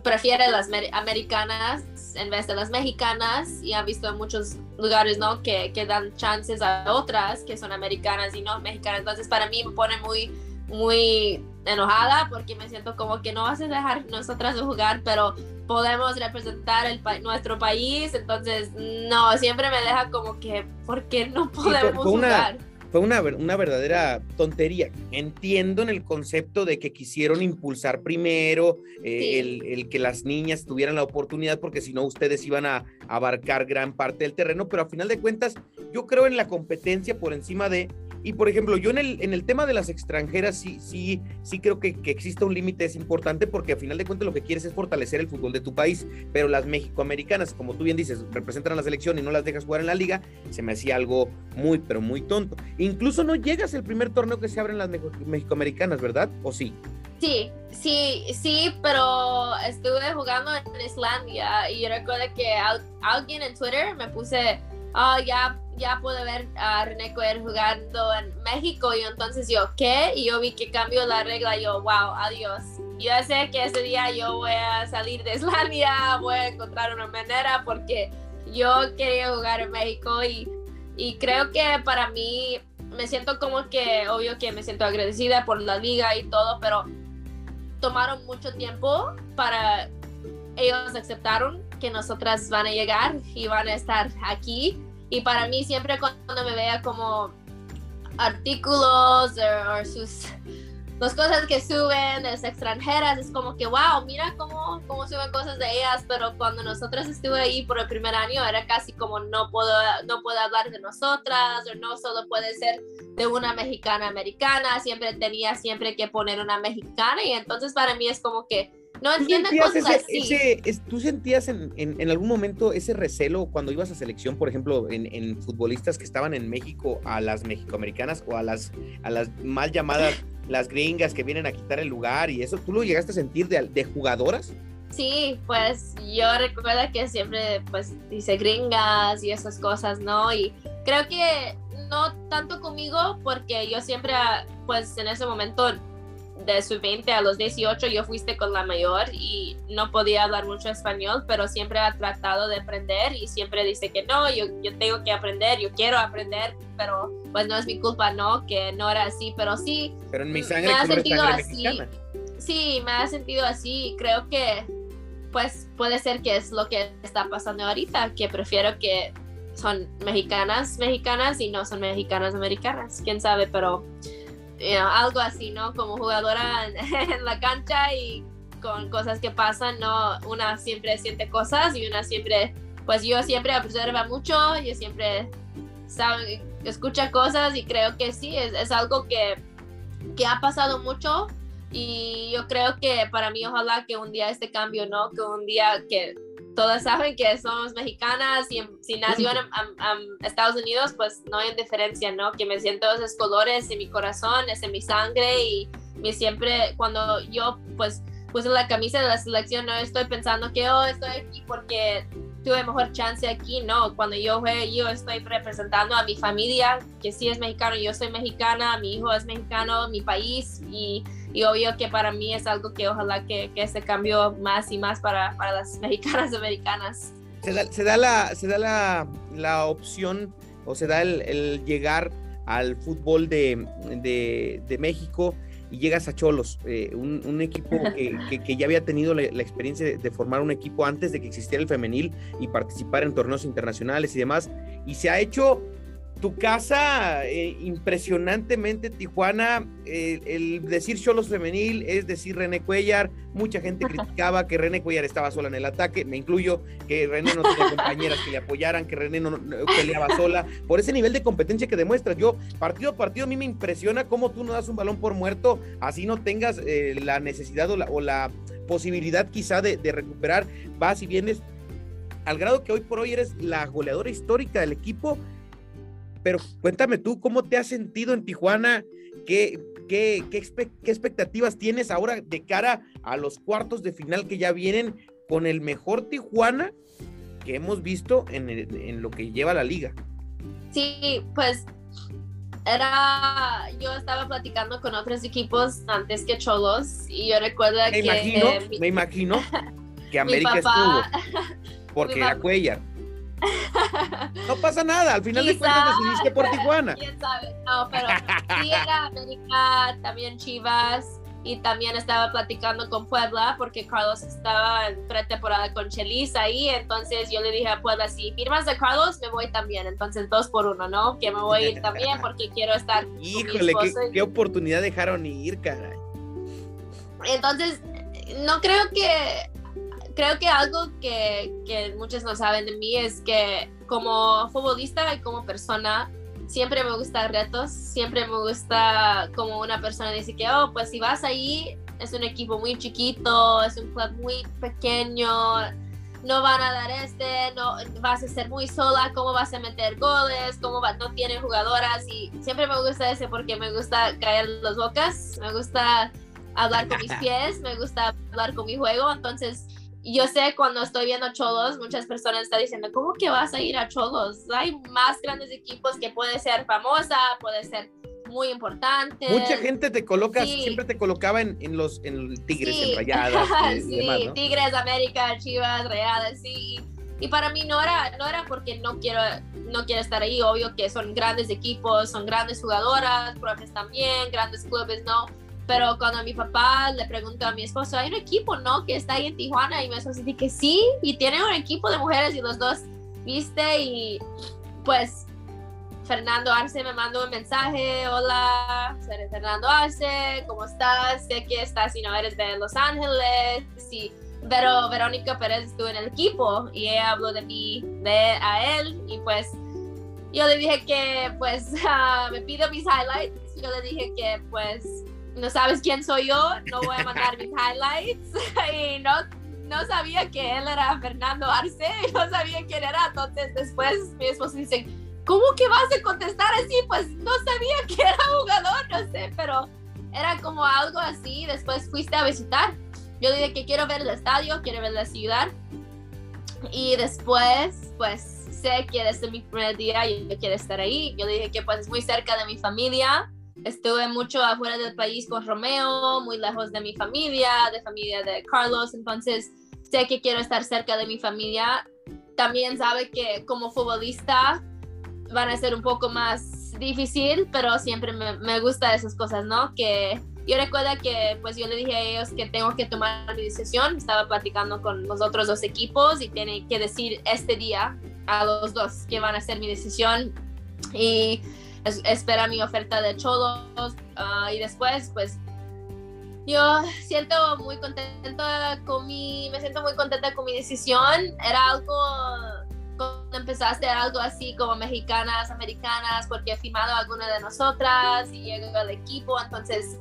prefiere las americanas en vez de las mexicanas y ha visto en muchos lugares, ¿no? Que, que, dan chances a otras que son americanas y no mexicanas. Entonces para mí me pone muy, muy enojada porque me siento como que no vas a dejar nosotras de jugar, pero podemos representar el nuestro país. Entonces, no, siempre me deja como que, ¿por qué no podemos jugar? fue una, una verdadera tontería. Entiendo en el concepto de que quisieron impulsar primero eh, el, que las niñas tuvieran la oportunidad, porque si no ustedes iban a abarcar gran parte del terreno, pero a final de cuentas yo creo en la competencia por encima de y por ejemplo, yo en el, en el tema de las extranjeras sí, sí, sí creo que, que un límite, es importante porque a final de cuentas lo que quieres es fortalecer el fútbol de tu país, pero las mexicoamericanas, como tú bien dices, representan la selección y no las dejas jugar en la liga, se me hacía algo muy, pero muy tonto. Incluso no llegas el primer torneo que se abre en las mexicoamericanas, ¿verdad? ¿O sí? Sí, sí, sí, pero estuve jugando en Islandia y recuerdo que alguien en Twitter me puse, oh, ya ya pude ver a René Coer jugando en México y entonces yo, ¿qué? Y yo vi que cambió la regla y yo, wow, adiós. Yo sé que ese día yo voy a salir de Islandia, voy a encontrar una manera porque yo quería jugar en México y, y creo que para mí me siento como que, obvio que me siento agradecida por la liga y todo, pero tomaron mucho tiempo para ellos aceptaron que nosotras van a llegar y van a estar aquí. Y para mí siempre cuando me vea como artículos o, sus las cosas que suben las extranjeras es como que wow mira cómo, cómo suben cosas de ellas pero cuando nosotras estuve ahí por el primer año era casi como no puedo no puedo hablar de nosotras o no solo puede ser de una mexicana americana siempre tenía siempre que poner una mexicana. Y entonces para mí es como que no entiendo cosas así. ¿Tú sentías en, en, algún momento ese recelo cuando ibas a selección, por ejemplo, en, en, futbolistas que estaban en México, a las mexicoamericanas o a las, a las mal llamadas las gringas que vienen a quitar el lugar y eso? ¿Tú lo llegaste a sentir de, de jugadoras? Sí, pues yo recuerdo que siempre pues dice gringas y esas cosas, ¿no? Y creo que no tanto conmigo porque yo siempre pues en ese momento de su 20 a los 18 yo fuiste con la mayor y no podía hablar mucho español, pero siempre ha tratado de aprender y siempre dice que no, yo, yo tengo que aprender, yo quiero aprender, pero pues no es mi culpa, ¿no? Que no era así, pero sí. Pero en mi sangre me ha sentido así. Sí, me ha sentido así. Creo que pues puede ser que es lo que está pasando ahorita, que prefiero que son mexicanas, mexicanas y no son mexicanas americanas, quién sabe, pero algo así, ¿no? Como jugadora en, la cancha y con cosas que pasan, ¿no? Una siempre siente cosas y una siempre, pues yo siempre observa mucho, yo siempre sabe, escucha cosas y creo que sí, es, es algo que, que ha pasado mucho y yo creo que para mí ojalá que un día este cambio, ¿no? Que un día que todas saben que somos mexicanas y si nació en, Estados Unidos, pues no hay diferencia, ¿no? Que me siento esos colores en mi corazón, es en mi sangre y me siempre, cuando yo pues puse la camisa de la selección, no estoy pensando que, oh, estoy aquí porque tuve mejor chance aquí, no, cuando yo juegue, yo estoy representando a mi familia, que sí es mexicano, yo soy mexicana, mi hijo es mexicano, mi país y y obvio que para mí es algo que ojalá que, que se cambió más y más para, para las mexicanas americanas. Se da, se da, la, se da la, la opción o se da el, el llegar al fútbol de, de, de, México y llegas a Cholos, eh, un, equipo que, ya había tenido la, experiencia de, formar un equipo antes de que existiera el femenil y participar en torneos internacionales y demás, y se ha hecho tu casa, eh, impresionantemente Tijuana, el decir Cholos femenil es decir René Cuellar, mucha gente criticaba que René Cuellar estaba sola en el ataque, me incluyo, que René no tenía compañeras que le apoyaran, que René no, peleaba sola, por ese nivel de competencia que demuestras, yo partido a partido a mí me impresiona cómo tú no das un balón por muerto, así no tengas eh, la necesidad o la, posibilidad quizá de, de recuperar, vas y vienes. Al grado que hoy por hoy eres la goleadora histórica del equipo pero cuéntame tú, ¿cómo te has sentido en Tijuana? ¿Qué, qué, qué, expectativas tienes ahora de cara a los cuartos de final que ya vienen con el mejor Tijuana que hemos visto en, en lo que lleva la liga? Sí, pues era, yo estaba platicando con otros equipos antes que Cholos y yo recuerdo que... Imagino, me imagino que América estuvo, porque era Cuellar. No pasa nada, al final de cuentas decidiste por Tijuana. ¿Quién sabe? No, pero sí era América, también Chivas, y también estaba platicando con Puebla porque Carlos estaba en pretemporada con Chelis ahí, entonces yo le dije a Puebla, si firmas de Carlos, me voy también, entonces dos por uno, ¿no? Que me voy a ir también porque quiero estar Híjole, qué, qué oportunidad dejaron ir, caray. Entonces, no creo que creo que algo que, que, muchos no saben de mí es que como futbolista y como persona, siempre me gustan retos, siempre me gusta como una persona dice que, oh, pues si vas ahí, es un equipo muy chiquito, es un club muy pequeño, no van a dar este, no vas a ser muy sola, cómo vas a meter goles, cómo va, no tienen jugadoras y siempre me gusta ese porque me gusta caer las bocas, me gusta hablar con mis pies, me gusta hablar con mi juego, entonces yo sé cuando estoy viendo Cholos, muchas personas están diciendo, ¿cómo que vas a ir a Cholos? Hay más grandes equipos que puede ser famosa, puede ser muy importante. Mucha gente te coloca, siempre te colocaba en, en los en Tigres, en Rayadas. sí, Tigres, América, Chivas, Rayadas, sí. Y para mí no era, no era porque no quiero, no quiero estar ahí, obvio que son grandes equipos, son grandes jugadoras, profes también, grandes clubes, no pero cuando mi papá le preguntó a mi esposo, hay un equipo, ¿no? Que está ahí en Tijuana. Y mi esposo dice que sí, y tiene un equipo de mujeres y los dos, viste, y pues Fernando Arce me mandó un mensaje, hola, soy Fernando Arce, ¿cómo estás? Sé que estás y no eres de Los Ángeles, sí, pero Verónica Pérez estuvo en el equipo y ella habló de mí, de a él, y pues yo le dije que pues uh, me pido mis highlights, yo le dije que pues no sabes quién soy yo, no voy a mandar mis highlights. y no, no sabía que él era Fernando Arce, no sabía quién era. Entonces después mi esposo dice, ¿cómo que vas a contestar así? Pues no sabía que era jugador, no sé, pero era como algo así. Después fuiste a visitar. Yo dije que quiero ver el estadio, quiero ver la ciudad. Y después, pues sé que desde mi primer día yo quiero estar ahí. Yo dije que pues es muy cerca de mi familia Estuve mucho afuera del país con Romeo, muy lejos de mi familia, de familia de Carlos, entonces sé que quiero estar cerca de mi familia. También sabe que como futbolista van a ser un poco más difícil, pero siempre me, me gusta esas cosas, ¿no? Que yo recuerdo que pues yo le dije a ellos que tengo que tomar mi decisión, estaba platicando con los otros dos equipos y tiene que decir este día a los dos que van a ser mi decisión y espera mi oferta de cholos ah, y después pues yo siento muy contenta con mi, me siento muy contenta con mi decisión. Era algo, cuando empezaste, era algo así como mexicanas, americanas, porque he firmado alguna de nosotras y llegó el equipo, entonces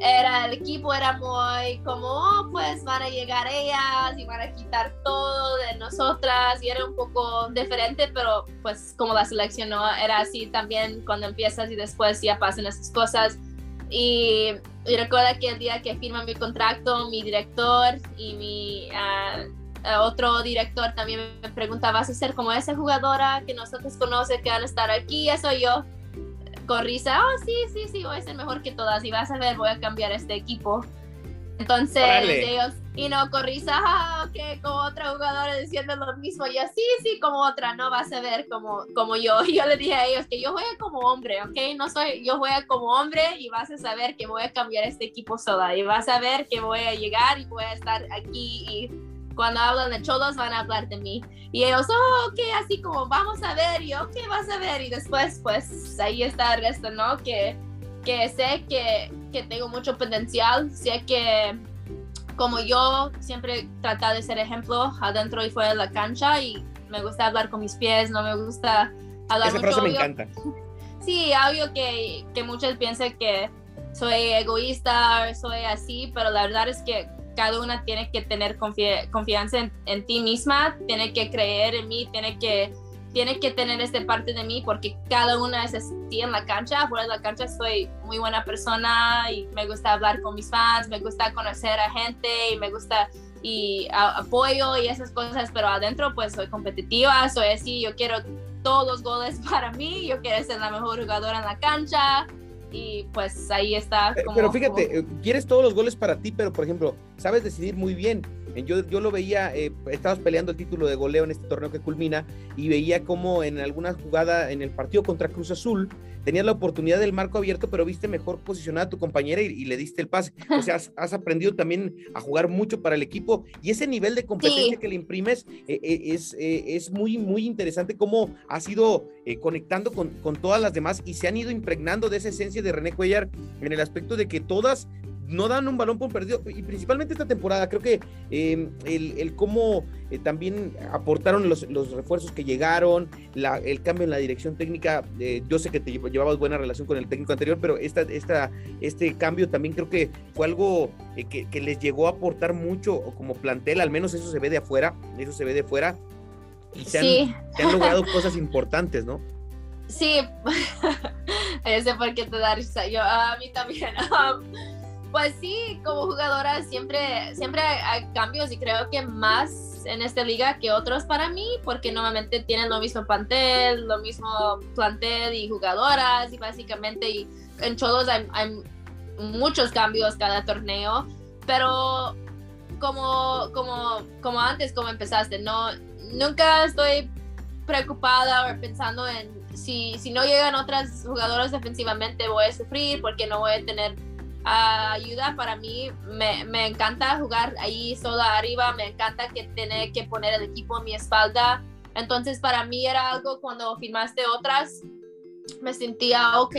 era el equipo era muy como oh, pues van a llegar ellas y van a quitar todo de nosotras y era un poco diferente pero pues como la selección no era así también cuando empiezas y después ya pasan esas cosas. Y, y recuerda que el día que firma mi contrato mi director y mi uh, otro director también me pregunta vas a ser como esa jugadora que nosotros conoce que van a estar aquí eso yo con risa, oh sí, sí, sí, voy a ser mejor que todas y vas a ver, voy a cambiar este equipo. Entonces ellos, y no corrisa, ah, que como otra jugadora diciendo lo mismo, y así, sí, como otra, no vas a ver como, como yo. Y yo le dije a ellos que yo juego como hombre, ¿ok? No soy, yo juego como hombre y vas a saber que voy a cambiar este equipo sola y vas a ver que voy a llegar y voy a estar aquí y cuando hablan de cholos van a hablar de mí. Y ellos, oh, ok, así como vamos a ver, y ok, vas a ver. Y después, pues ahí está el resto, ¿no? Que, que sé que, que tengo mucho potencial, sé que como yo siempre trato de ser ejemplo adentro y fuera de la cancha y me gusta hablar con mis pies, no me gusta hablar Esa frase me encanta. Sí, obvio que, que muchos piensan que soy egoísta, soy así, pero la verdad es que cada una tiene que tener confianza en, en, ti misma, tiene que creer en mí, tiene que tiene que tener esta parte de mí porque cada una es así en la cancha, fuera de la cancha soy muy buena persona y me gusta hablar con mis fans, me gusta conocer a gente y me gusta y apoyo y esas cosas, pero adentro pues soy competitiva, soy así, yo quiero todos los goles para mí, yo quiero ser la mejor jugadora en la cancha y pues ahí está. Eh, pero fíjate, eh, quieres todos los goles para ti, pero por ejemplo, sabes decidir muy bien yo, yo lo veía, eh, estabas peleando el título de goleo en este torneo que culmina y veía como en alguna jugada en el partido contra Cruz Azul tenías la oportunidad del marco abierto, pero viste mejor posicionada a tu compañera y, le diste el pase. O sea, has, aprendido también a jugar mucho para el equipo y ese nivel de competencia que le imprimes eh, eh, es, es muy, muy interesante cómo has ido conectando con, con todas las demás y se han ido impregnando de esa esencia de René Cuellar en el aspecto de que todas no dan un balón por perdido, y principalmente esta temporada, creo que em, el, cómo eh, también aportaron los, refuerzos que llegaron, el cambio en la dirección técnica, eh, yo sé que te llevabas buena relación con el técnico anterior, pero esta, esta, este cambio también creo que fue algo eh, que, les llegó a aportar mucho como plantel, al menos eso se ve de afuera, eso se ve de afuera, y se, han, logrado cosas importantes, ¿no? Sí, ese por qué te da risa, yo a mí también. Pues sí, como jugadora siempre, siempre hay cambios y creo que más en esta liga que otros para mí, porque normalmente tienen lo mismo plantel, lo mismo plantel y jugadoras y básicamente y en Cholos hay, muchos cambios cada torneo, pero como, como, como antes, como empezaste, no, nunca estoy preocupada o pensando en si, si no llegan otras jugadoras defensivamente voy a sufrir porque no voy a tener ayuda para mí. Me, me, encanta jugar ahí sola arriba, me encanta que tener que poner el equipo a mi espalda. Entonces para mí era algo cuando firmaste otras, me sentía, ok,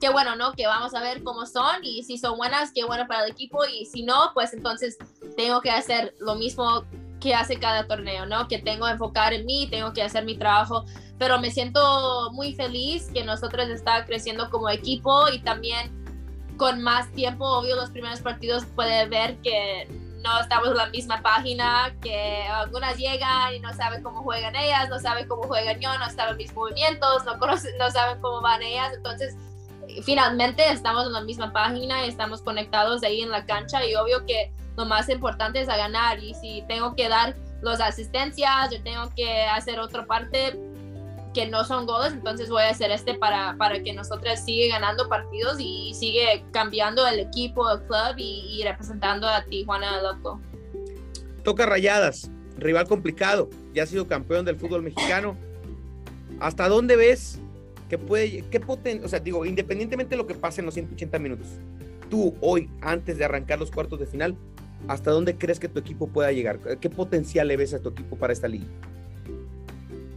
qué bueno, ¿no? Que vamos a ver cómo son y si son buenas, qué bueno para el equipo y si no, pues entonces tengo que hacer lo mismo que hace cada torneo, ¿no? Que tengo que enfocar en mí, tengo que hacer mi trabajo, pero me siento muy feliz que nosotros está creciendo como equipo y también con más tiempo, obvio, los primeros partidos puede ver que no estamos en la misma página, que algunas llegan y no saben cómo juegan ellas, no saben cómo juegan yo, no saben mis movimientos, no, conocen, no saben cómo van ellas. Entonces, finalmente estamos en la misma página y estamos conectados ahí en la cancha y obvio que lo más importante es a ganar y si tengo que dar las asistencias, yo tengo que hacer otra parte, que no son goles, entonces voy a hacer este para, para que nosotras siga ganando partidos y sigue cambiando el equipo, el club y, representando a Tijuana Loco. Toca Rayadas, rival complicado, ya ha sido campeón del fútbol mexicano. ¿Hasta dónde ves que puede, qué poten, o sea, digo, independientemente de lo que pase en los 180 minutos, tú hoy, antes de arrancar los cuartos de final, ¿hasta dónde crees que tu equipo pueda llegar? ¿Qué potencial le ves a tu equipo para esta liga?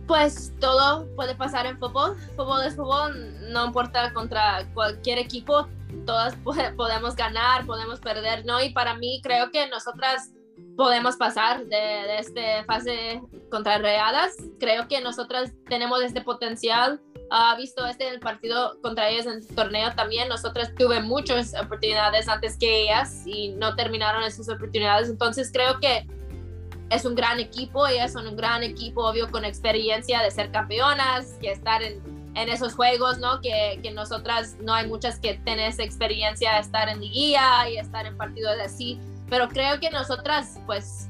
Pues todo puede pasar en fútbol. Fútbol es fútbol, no importa contra cualquier equipo, todas podemos ganar, podemos perder, ¿no? Y para mí creo que nosotras podemos pasar de, de esta fase contra Readas. Creo que nosotras tenemos este potencial. Ha visto este partido contra ellas en el torneo también. Nosotras tuve muchas oportunidades antes que ellas y no terminaron esas oportunidades. Entonces creo que es un gran equipo, ellas son un gran equipo, obvio, con experiencia de ser campeonas, que estar en, esos juegos, ¿no? Que, que, nosotras no hay muchas que tienen esa experiencia de estar en liguilla y estar en partidos así, pero creo que nosotras, pues,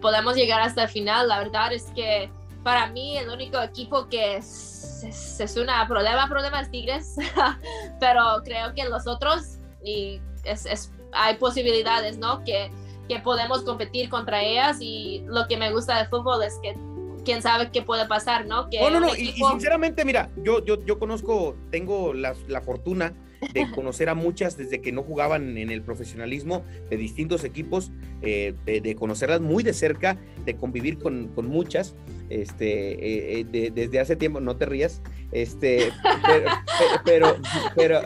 podemos llegar hasta el final. La verdad es que para mí el único equipo que es, es, es una problema, problema es Tigres, pero creo que los otros, y es, es hay posibilidades, ¿no? Que, que podemos competir contra ellas y lo que me gusta del fútbol es que quién sabe qué puede pasar, ¿no? Que no, no, no, y, sinceramente, mira, yo, yo, yo conozco, tengo la, la fortuna de conocer a muchas desde que no jugaban en el profesionalismo de distintos equipos, eh, de, conocerlas muy de cerca, de convivir con, con muchas, este, eh, eh, desde hace tiempo, no te rías, este, pero, pero,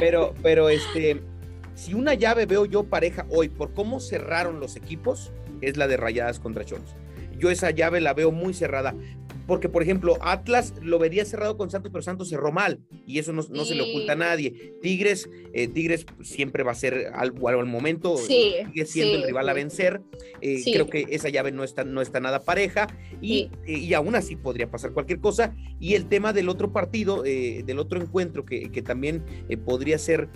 pero, pero, este, si una llave veo yo pareja hoy por cómo cerraron los equipos, es la de Rayadas contra Cholos. Yo esa llave la veo muy cerrada porque por ejemplo Atlas lo vería cerrado con Santos, pero Santos cerró mal y eso no, se le oculta a nadie. Tigres, eh, Tigres siempre va a ser algo al momento, sigue siendo el rival a vencer. Eh, creo que esa llave no está, no está nada pareja y, eh, y, aún así podría pasar cualquier cosa. Y el tema del otro partido, del otro encuentro que, que también podría ser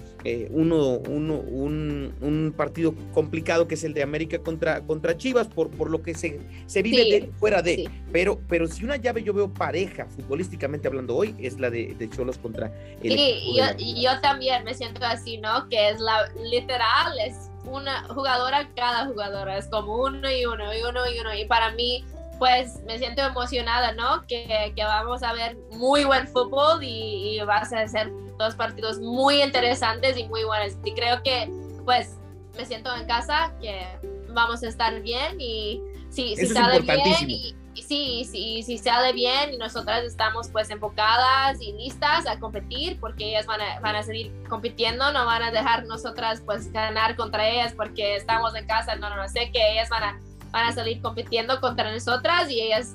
uno, uno un, partido complicado que es el de América contra, contra Chivas por, por lo que se, se vive fuera de. Pero, pero si una llave yo veo pareja, futbolísticamente hablando hoy, es la de, Cholos contra el. Sí, yo, yo también me siento así, ¿no? Que es la literal, es una jugadora cada jugadora, es como uno y uno y uno y uno. Y para mí, pues me siento emocionada, ¿no? Que, que vamos a ver muy buen fútbol y, y vas a ser dos partidos muy interesantes y muy buenos. Y creo que, pues, me siento en casa, que vamos a estar bien y si, si sale bien y, sí, sí, sí sale bien y nosotras estamos pues enfocadas y listas a competir porque ellas van a, van a seguir compitiendo, no van a dejar nosotras pues ganar contra ellas porque estamos en casa, no, no, no sé que ellas van a, van a salir compitiendo contra nosotras y ellas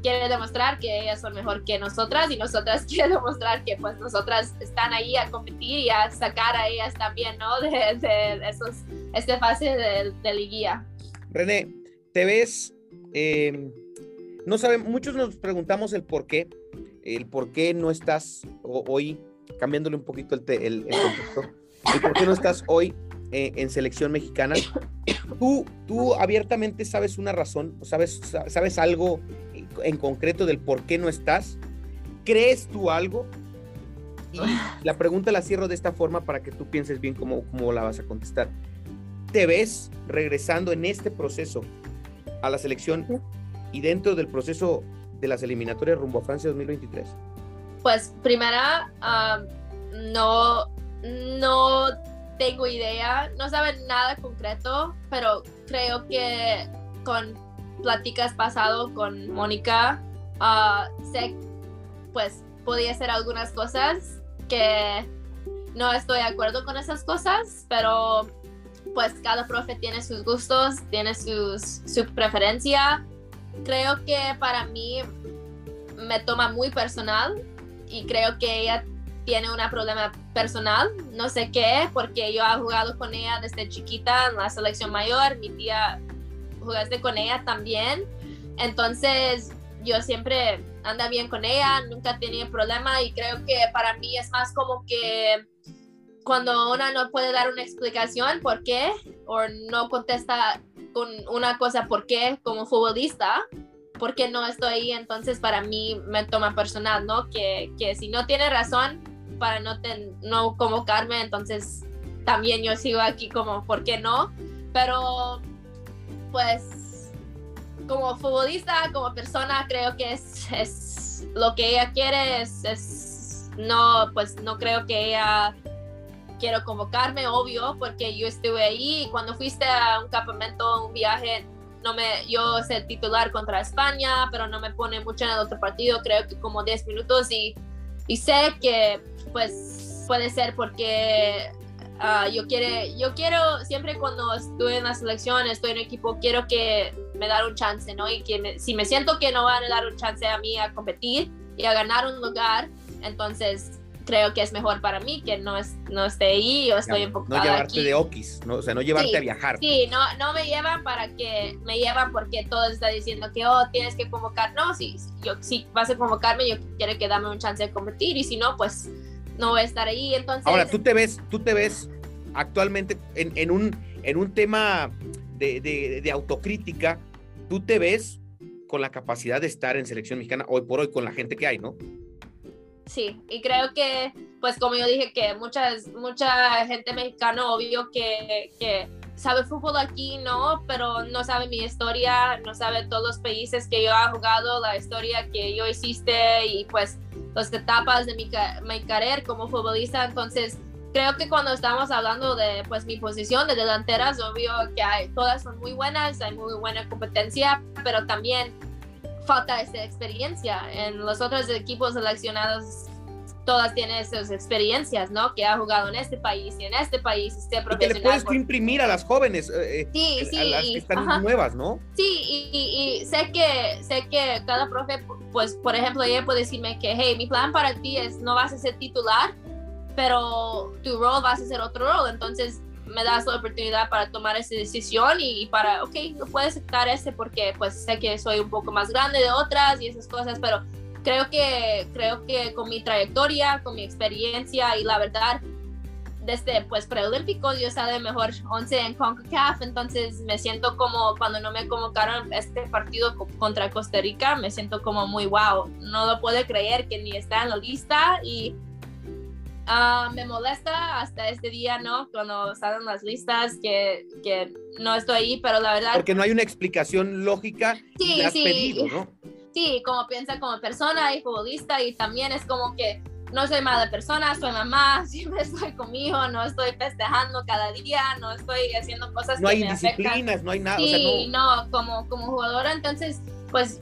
quieren demostrar que ellas son mejor que nosotras y nosotras quieren demostrar que pues nosotras están ahí a competir y a sacar a ellas también, ¿no? De, de, esos, este fase de, de liguilla. René, ¿te ves... Eh no saben, muchos nos preguntamos el por qué, el por qué no estás hoy, cambiándole un poquito el, el, contexto, el por qué no estás hoy eh, en selección mexicana. Tú, tú abiertamente sabes una razón, sabes, sabes algo en concreto del por qué no estás. ¿Crees tú algo? La pregunta la cierro de esta forma para que tú pienses bien cómo, cómo la vas a contestar. ¿Te ves regresando en este proceso a la selección y dentro del proceso de las eliminatorias rumbo a Francia 2023? Pues primera, no, no tengo idea, no saben nada concreto, pero creo que con pláticas pasado con Mónica, uh, sé, pues podía hacer algunas cosas que no estoy de acuerdo con esas cosas, pero pues cada profe tiene sus gustos, tiene sus, su preferencia creo que para mí me toma muy personal y creo que ella tiene un problema personal, no sé qué, porque yo he jugado con ella desde chiquita en la selección mayor, mi tía jugaste con ella también, entonces yo siempre anda bien con ella, nunca tenía problema y creo que para mí es más como que cuando una no puede dar una explicación por qué o no contesta con una cosa por qué como futbolista, porque no estoy ahí, entonces para mí me toma personal, ¿no? Que, que si no tiene razón para no, no convocarme, entonces también yo sigo aquí como, ¿por qué no? Pero pues como futbolista, como persona, creo que es, es lo que ella quiere, es, es, no, pues no creo que ella quiero convocarme, obvio, porque yo estuve ahí cuando fuiste a un campamento, un viaje, no me, yo sé titular contra España, pero no me pone mucho en el otro partido, creo que como 10 minutos y, y sé que pues puede ser porque uh, yo, quiere, yo quiero, siempre cuando estoy en la selección, estoy en equipo, quiero que me dan un chance, ¿no? Y que si me siento que no van a dar un chance a mí a competir y a ganar un lugar, entonces creo que es mejor para mí que no, es, no esté ahí, yo estoy enfocada No llevarte de okis, ¿no? o sea, no llevarte a viajar. Sí, no, no me llevan para que, me llevan porque todo está diciendo que, oh, tienes que convocar. No, si, yo, si vas a convocarme, yo quiero que dame un chance de competir y si no, pues no voy a estar ahí. Entonces... Ahora, tú te ves, tú te ves actualmente en, en un, en un tema de, de, de autocrítica, tú te ves con la capacidad de estar en selección mexicana hoy por hoy con la gente que hay, ¿no? Sí, y creo que pues como yo dije que muchas, mucha gente mexicana obvio que, que sabe fútbol aquí, no, pero no sabe mi historia, no sabe todos los países que yo he jugado, la historia que yo hiciste y pues las etapas de mi, carrera como futbolista. Entonces, creo que cuando estamos hablando de pues mi posición de delanteras, obvio que hay, todas son muy buenas, hay muy buena competencia, pero también falta esa experiencia. En los otros equipos seleccionados todas tienen esas experiencias, ¿no? Que ha jugado en este país y en este país, este profesional. Y que le puedes imprimir a las jóvenes, eh, eh, sí, sí, a las que están nuevas, ¿no? Sí, y, sé que sé que cada profe, pues, por ejemplo, ella puede decirme que, hey, mi plan para ti es no vas a ser titular, pero tu rol vas a ser otro rol, entonces me das la oportunidad para tomar esa decisión y, para, ok, no puedes aceptar este porque pues sé que soy un poco más grande de otras y esas cosas, pero creo que, creo que con mi trayectoria, con mi experiencia y la verdad, desde pues preolímpicos yo estaba mejor 11 en CONCACAF, entonces me siento como cuando no me convocaron este partido contra Costa Rica, me siento como muy wow, no lo puedo creer que ni está en la lista y uh, me molesta hasta este día, ¿no? Cuando salen las listas que, que, no estoy ahí, pero la verdad... Porque no hay una explicación lógica sí, pedido, ¿no? sí, como piensa como persona y futbolista y también es como que no soy mala persona, soy mamá, siempre estoy conmigo, no estoy festejando cada día, no estoy haciendo cosas no que hay me disciplinas, no hay nada. Sí, no... como, como jugadora, entonces, pues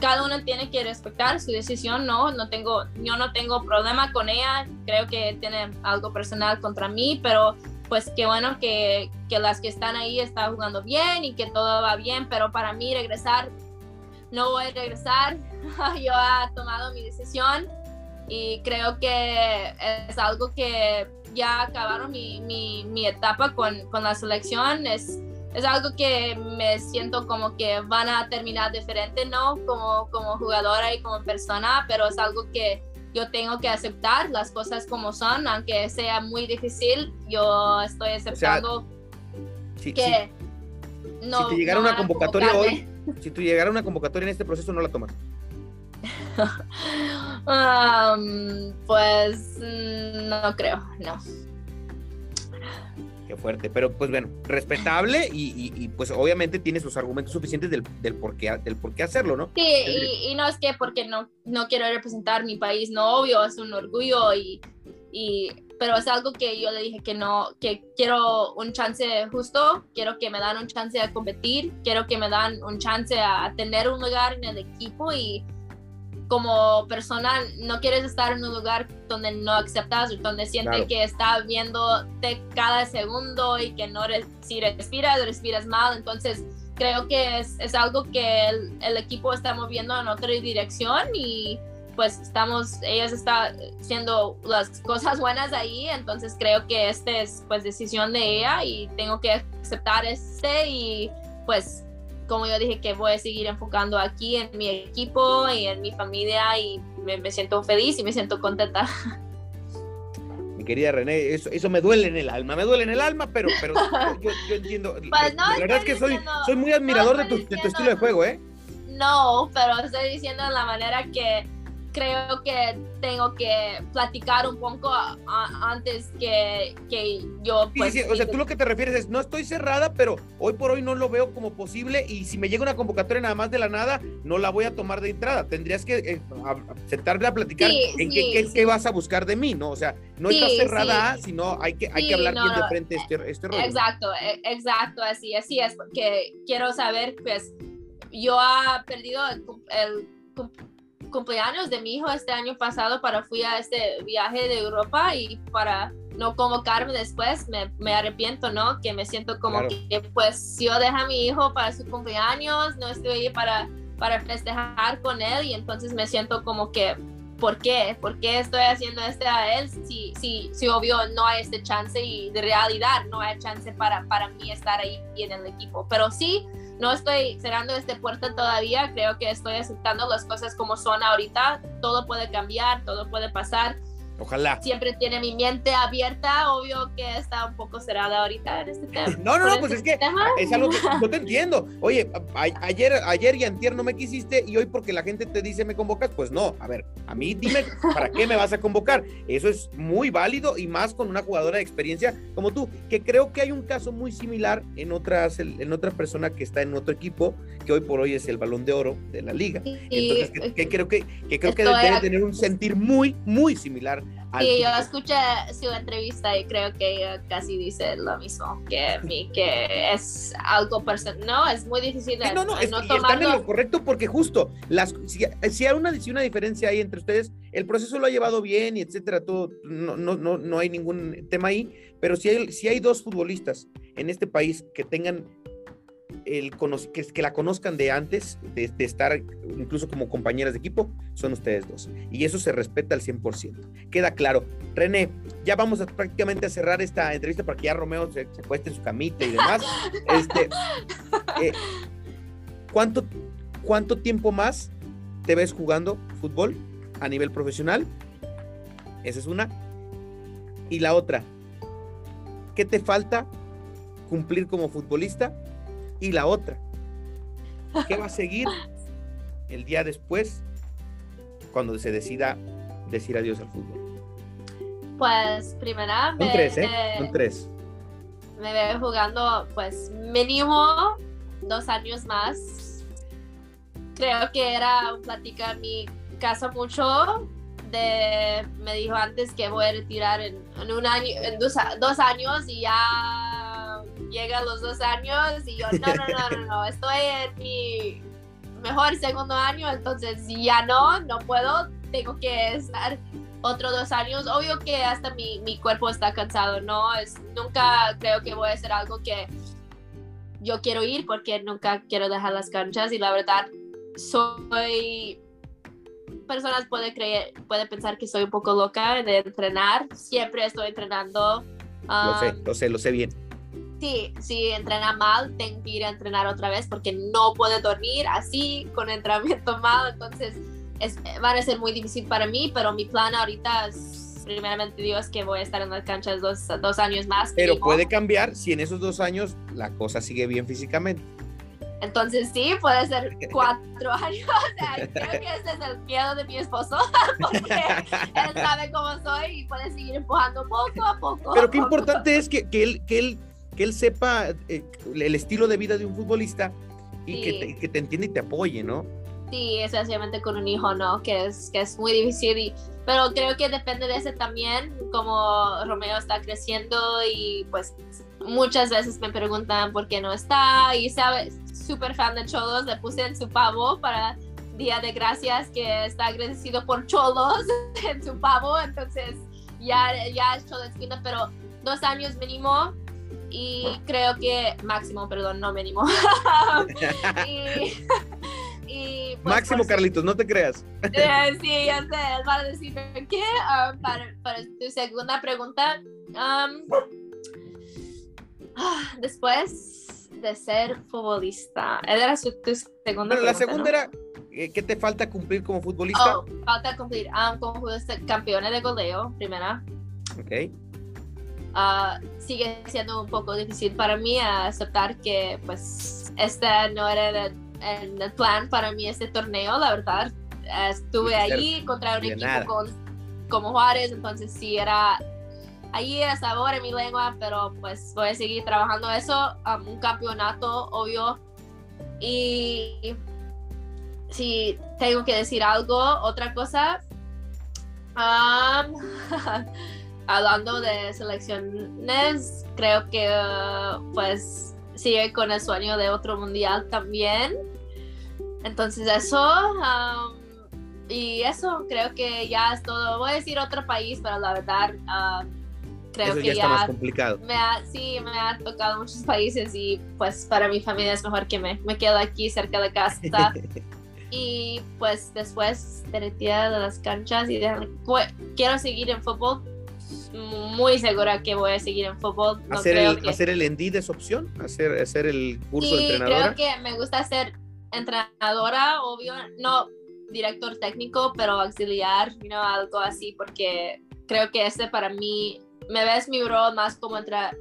cada uno tiene que respetar su decisión, no, no tengo, yo no tengo problema con ella, creo que tiene algo personal contra mí, pero pues qué bueno que, que las que están ahí están jugando bien y que todo va bien, pero para mí regresar no voy a regresar. Yo he tomado mi decisión y creo que es algo que ya acabaron mi, mi, mi etapa con, con, la selección. Es, es algo que me siento como que van a terminar diferente, ¿no? Como, como jugadora y como persona, pero es algo que yo tengo que aceptar las cosas como son, aunque sea muy difícil, yo estoy aceptando que no. Si te llegara una convocatoria hoy si tú llegara una convocatoria en este proceso, no la tomas. pues mm, no creo, no. Qué fuerte, pero pues bueno, respetable y, pues obviamente tienes los argumentos suficientes del, del, por, qué, del por qué hacerlo, ¿no? Sí, y, no es que porque no, no quiero representar mi país, no, obvio, es un orgullo y pero es algo que yo le dije que no, que quiero un chance justo, quiero que me dan un chance a competir, quiero que me dan un chance a tener un lugar en el equipo y como persona no quieres estar en un lugar donde no aceptas, donde sientes que está viéndote cada segundo y que no si respiras, respiras mal, entonces creo que es, es algo que el, el equipo está moviendo en otra dirección y pues estamos, ellas está haciendo las cosas buenas ahí, entonces creo que este es pues decisión de ella y tengo que aceptar este y pues como yo dije que voy a seguir enfocando aquí en mi equipo y en mi familia y me, siento feliz y me siento contenta. Mi querida René, eso, eso me duele en el alma, me duele en el alma, pero, pero yo, entiendo. Pues la verdad es que soy, soy muy admirador de, tu, de tu estilo de juego, ¿eh? No, pero estoy diciendo de la manera que creo que tengo que platicar un poco antes que, que yo... Pues, sí, o sea, tú lo que te refieres es, no estoy cerrada, pero hoy por hoy no lo veo como posible y si me llega una convocatoria nada más de la nada, no la voy a tomar de entrada. Tendrías que eh, sentarte a platicar en qué, qué, vas a buscar de mí, ¿no? O sea, no estás cerrada, sino hay que, hay que hablar bien de frente este, este rollo. Exacto, e, exacto, así, así es, porque quiero saber, pues, yo ha perdido el, el cumpleaños de mi hijo este año pasado para fui a este viaje de Europa y para no convocarme después me, me arrepiento, ¿no? Que me siento como que pues si yo dejo a mi hijo para su cumpleaños, no estoy ahí para, para festejar con él y entonces me siento como que ¿por qué? ¿Por qué estoy haciendo esto a él si, si, si obvio no hay este chance y de realidad no hay chance para, para mí estar ahí en el equipo? Pero sí, no estoy cerrando esta puerta todavía, creo que estoy aceptando las cosas como son ahorita, todo puede cambiar, todo puede pasar. Ojalá. Siempre tiene mi mente abierta, obvio que está un poco cerrada ahorita en este tema. No, no, no, pues es que es algo que yo te entiendo. Oye, ayer, ayer y antier no me quisiste y hoy porque la gente te dice me convocas, pues no. A ver, a mí dime para qué me vas a convocar. Eso es muy válido y más con una jugadora de experiencia como tú, que creo que hay un caso muy similar en otras, en otra persona que está en otro equipo, que hoy por hoy es el balón de oro de la liga. Entonces, que, creo que, que creo que debe tener un sentir muy, muy similar Sí, yo escuché su entrevista y creo que ella casi dice lo mismo, que, que es algo personal. No, es muy difícil. no, no, es, están en lo correcto porque justo, las, si, hay una, una diferencia ahí entre ustedes, el proceso lo ha llevado bien y etcétera, todo, no, no, no, no hay ningún tema ahí, pero si hay, si hay dos futbolistas en este país que tengan el que, que la conozcan de antes, de, estar incluso como compañeras de equipo, son ustedes dos. Y eso se respeta al 100%. Queda claro. René, ya vamos a prácticamente a cerrar esta entrevista para que ya Romeo se, se cueste en su camita y demás. Este, eh, ¿cuánto, ¿Cuánto tiempo más te ves jugando fútbol a nivel profesional? Esa es una. Y la otra, ¿qué te falta cumplir como futbolista y la otra, ¿qué va a seguir el día después cuando se decida decir adiós al fútbol? Pues primera un tres, ¿eh? un tres. Me veo jugando pues mínimo dos años más. Creo que era un plática en mi casa mucho. De, me dijo antes que voy a retirar en, un año, en dos, dos años y ya llega a los dos años y yo, no, no, no, no, no, estoy en mi mejor segundo año, entonces ya no, no puedo, tengo que estar otros dos años. Obvio que hasta mi, mi cuerpo está cansado, ¿no? Es, nunca creo que voy a hacer algo que yo quiero ir porque nunca quiero dejar las canchas y la verdad soy personas puede creer puede pensar que soy un poco loca de entrenar siempre estoy entrenando lo sé lo sé lo sé bien Sí, si entrena mal, tengo que ir a entrenar otra vez porque no puedo dormir así con entrenamiento mal. Entonces, es, va a ser muy difícil para mí, pero mi plan ahorita es, primeramente Dios, que voy a estar en las canchas dos, dos años más. Pero puede cambiar si en esos dos años la cosa sigue bien físicamente. Entonces sí, puede ser cuatro años. creo que ese es el miedo de mi esposo, porque él sabe cómo soy y puede seguir empujando poco a poco. Pero qué importante es que, que, él, que él que él sepa eh, el estilo de vida de un futbolista y que, te, que, te, entienda y te apoye, ¿no? Sí, especialmente con un hijo, ¿no? Que es, que es muy difícil, y, pero creo que depende de ese también, como Romeo está creciendo y pues muchas veces me preguntan por qué no está y sabe, súper fan de Cholos, le puse en su pavo para Día de Gracias que está agradecido por Cholos en su pavo, entonces ya, ya es Cholos, pero dos años mínimo y creo que máximo, perdón, no mínimo. y, pues, máximo, Carlitos, no te creas. Eh, sí, ya sé, para decir ¿qué? Ah, para, para, tu segunda pregunta, ah, después de ser futbolista, era su, tu segunda La segunda era, eh, ¿qué te falta cumplir como futbolista? Oh, falta cumplir como futbolista, campeones de goleo, primera. Ok Ah, sigue siendo un poco difícil para mí aceptar que pues este no era el, plan para mí este torneo, la verdad. Estuve ahí contra un equipo con, como Juárez, entonces sí era ahí era sabor en mi lengua, pero pues voy a seguir trabajando eso, un campeonato, obvio. Y si tengo que decir algo, otra cosa. hablando de selecciones, creo que pues sigue con el sueño de otro mundial también. Entonces eso, um, y eso creo que ya es todo. Voy a decir otro país, pero la verdad um, creo que ya, está más complicado. Me ha, sí, me ha tocado muchos países y pues para mi familia es mejor que me, me quedo aquí cerca de casa. y pues después de retirar de las canchas y quiero seguir en fútbol muy segura que voy a seguir en fútbol. ¿Hacer, el, ¿Hacer el es opción? ¿Hacer, hacer el curso de entrenadora? creo que me gusta ser entrenadora, obvio, no director técnico, pero auxiliar, you algo así, porque creo que este para mí, me ves mi rol más como entrar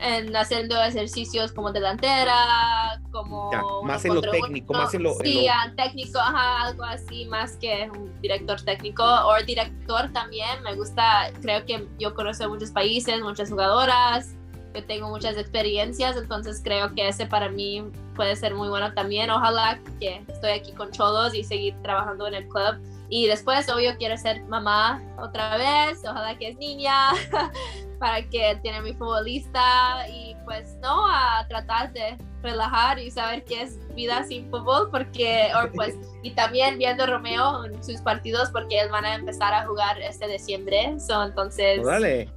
en haciendo ejercicios como delantera, como... más en lo técnico, más en lo... Sí, técnico, algo así, más que un director técnico o director también. Me gusta, creo que yo conozco muchos países, muchas jugadoras, que tengo muchas experiencias, entonces creo que ese para mí puede ser muy bueno también. Ojalá que estoy aquí con Cholos y seguir trabajando en el club. Y después, obvio, quiero ser mamá otra vez, ojalá que es niña, para que tiene mi futbolista y pues no, a tratar de relajar y saber qué es vida sin fútbol, porque, pues, y también viendo Romeo en sus partidos, porque ellos van a empezar a jugar este diciembre, so, entonces... Vale.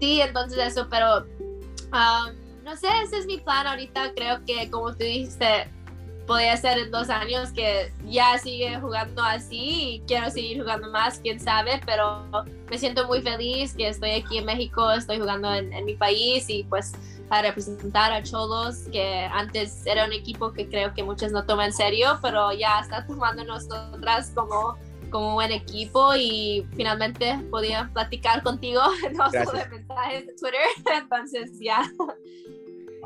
Sí, entonces eso, pero No sé, ese es mi plan ahorita. Creo que, como tú dijiste, podría ser en dos años que ya sigue jugando así y quiero seguir jugando más, quién sabe, pero me siento muy feliz que estoy aquí en México, estoy jugando en, en mi país y pues a representar a Cholos, que antes era un equipo que creo que muchos no toman en serio, pero ya está tomando nosotras como como buen equipo y finalmente podía platicar contigo, no solo de mensajes de Twitter, entonces ya.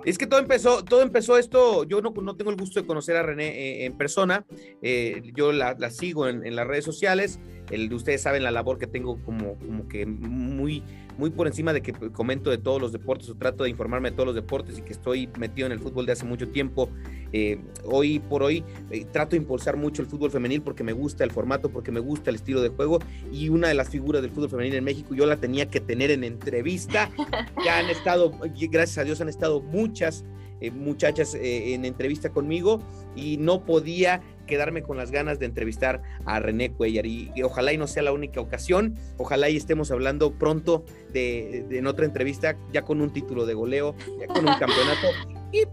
Es que todo empezó, todo empezó esto, yo no, no tengo el gusto de conocer a René eh, en persona, eh, yo la, la sigo en, en, las redes sociales, el, ustedes saben la labor que tengo como, como que muy, muy por encima de que comento de todos los deportes o trato de informarme de todos los deportes y que estoy metido en el fútbol de hace mucho tiempo. Eh, hoy por hoy eh, trato de impulsar mucho el fútbol femenil porque me gusta el formato, porque me gusta el estilo de juego y una de las figuras del fútbol femenil en México yo la tenía que tener en entrevista. Ya han estado, gracias a Dios han estado muchas eh, muchachas en entrevista conmigo y no podía quedarme con las ganas de entrevistar a René Cuellar. Y, ojalá y no sea la única ocasión, ojalá y estemos hablando pronto de, en otra entrevista ya con un título de goleo, ya con un campeonato y eh,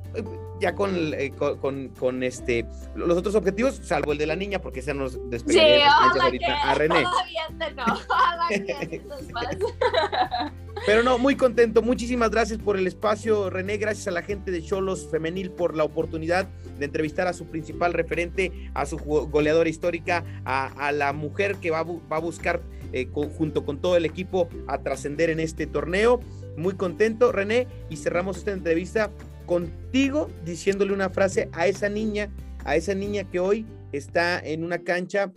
ya eh, con, con, con, este los otros objetivos, salvo el de la niña, porque se nos despediría sí, ahorita a René. Pero no, muy contento. Muchísimas gracias por el espacio, René. Gracias a la gente de Cholos Femenil por la oportunidad de entrevistar a su principal referente, a su goleadora histórica, a, la mujer que va, a buscar eh, junto con todo el equipo a trascender en este torneo. Muy contento, René, y cerramos esta entrevista contigo diciéndole una frase a esa niña, a esa niña que hoy está en una cancha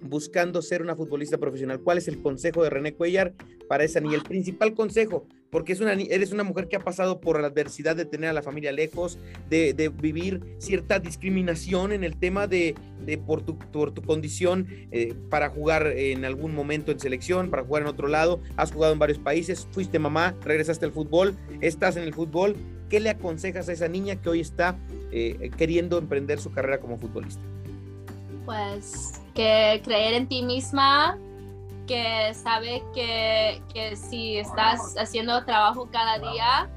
buscando ser una futbolista profesional. ¿Cuál es el consejo de René Cuellar para esa niña? El principal consejo, porque es una, eres una mujer que ha pasado por la adversidad de tener a la familia lejos, de, vivir cierta discriminación en el tema de, por, tu, condición eh, para jugar en algún momento en selección, para jugar en otro lado. Has jugado en varios países, fuiste mamá, regresaste al fútbol, estás en el fútbol. ¿Qué le aconsejas a esa niña que hoy está eh, queriendo emprender su carrera como futbolista? Pues que creer en ti misma, que sabe que, que si estás haciendo trabajo cada día,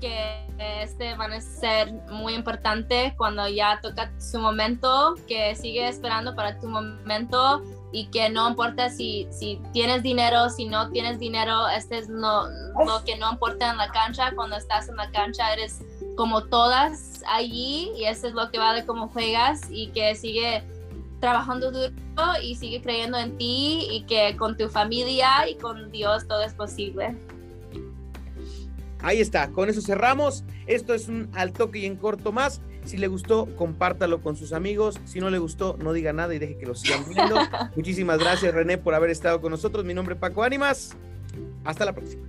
que este van a ser muy importante cuando ya toca su momento, que sigue esperando para tu momento y que no importa si, si tienes dinero, si no tienes dinero, este es no, lo que no importa en la cancha, cuando estás en la cancha eres como todas allí y eso es lo que vale cómo juegas y que sigue trabajando duro y sigue creyendo en ti y que con tu familia y con Dios todo es posible. Ahí está, con eso cerramos. Esto es un al toque y en corto más. Si le gustó, compártalo con sus amigos. Si no le gustó, no diga nada y deje que lo sigan viendo. Muchísimas gracias, René, por haber estado con nosotros. Mi nombre es Paco Ánimas. Hasta la próxima.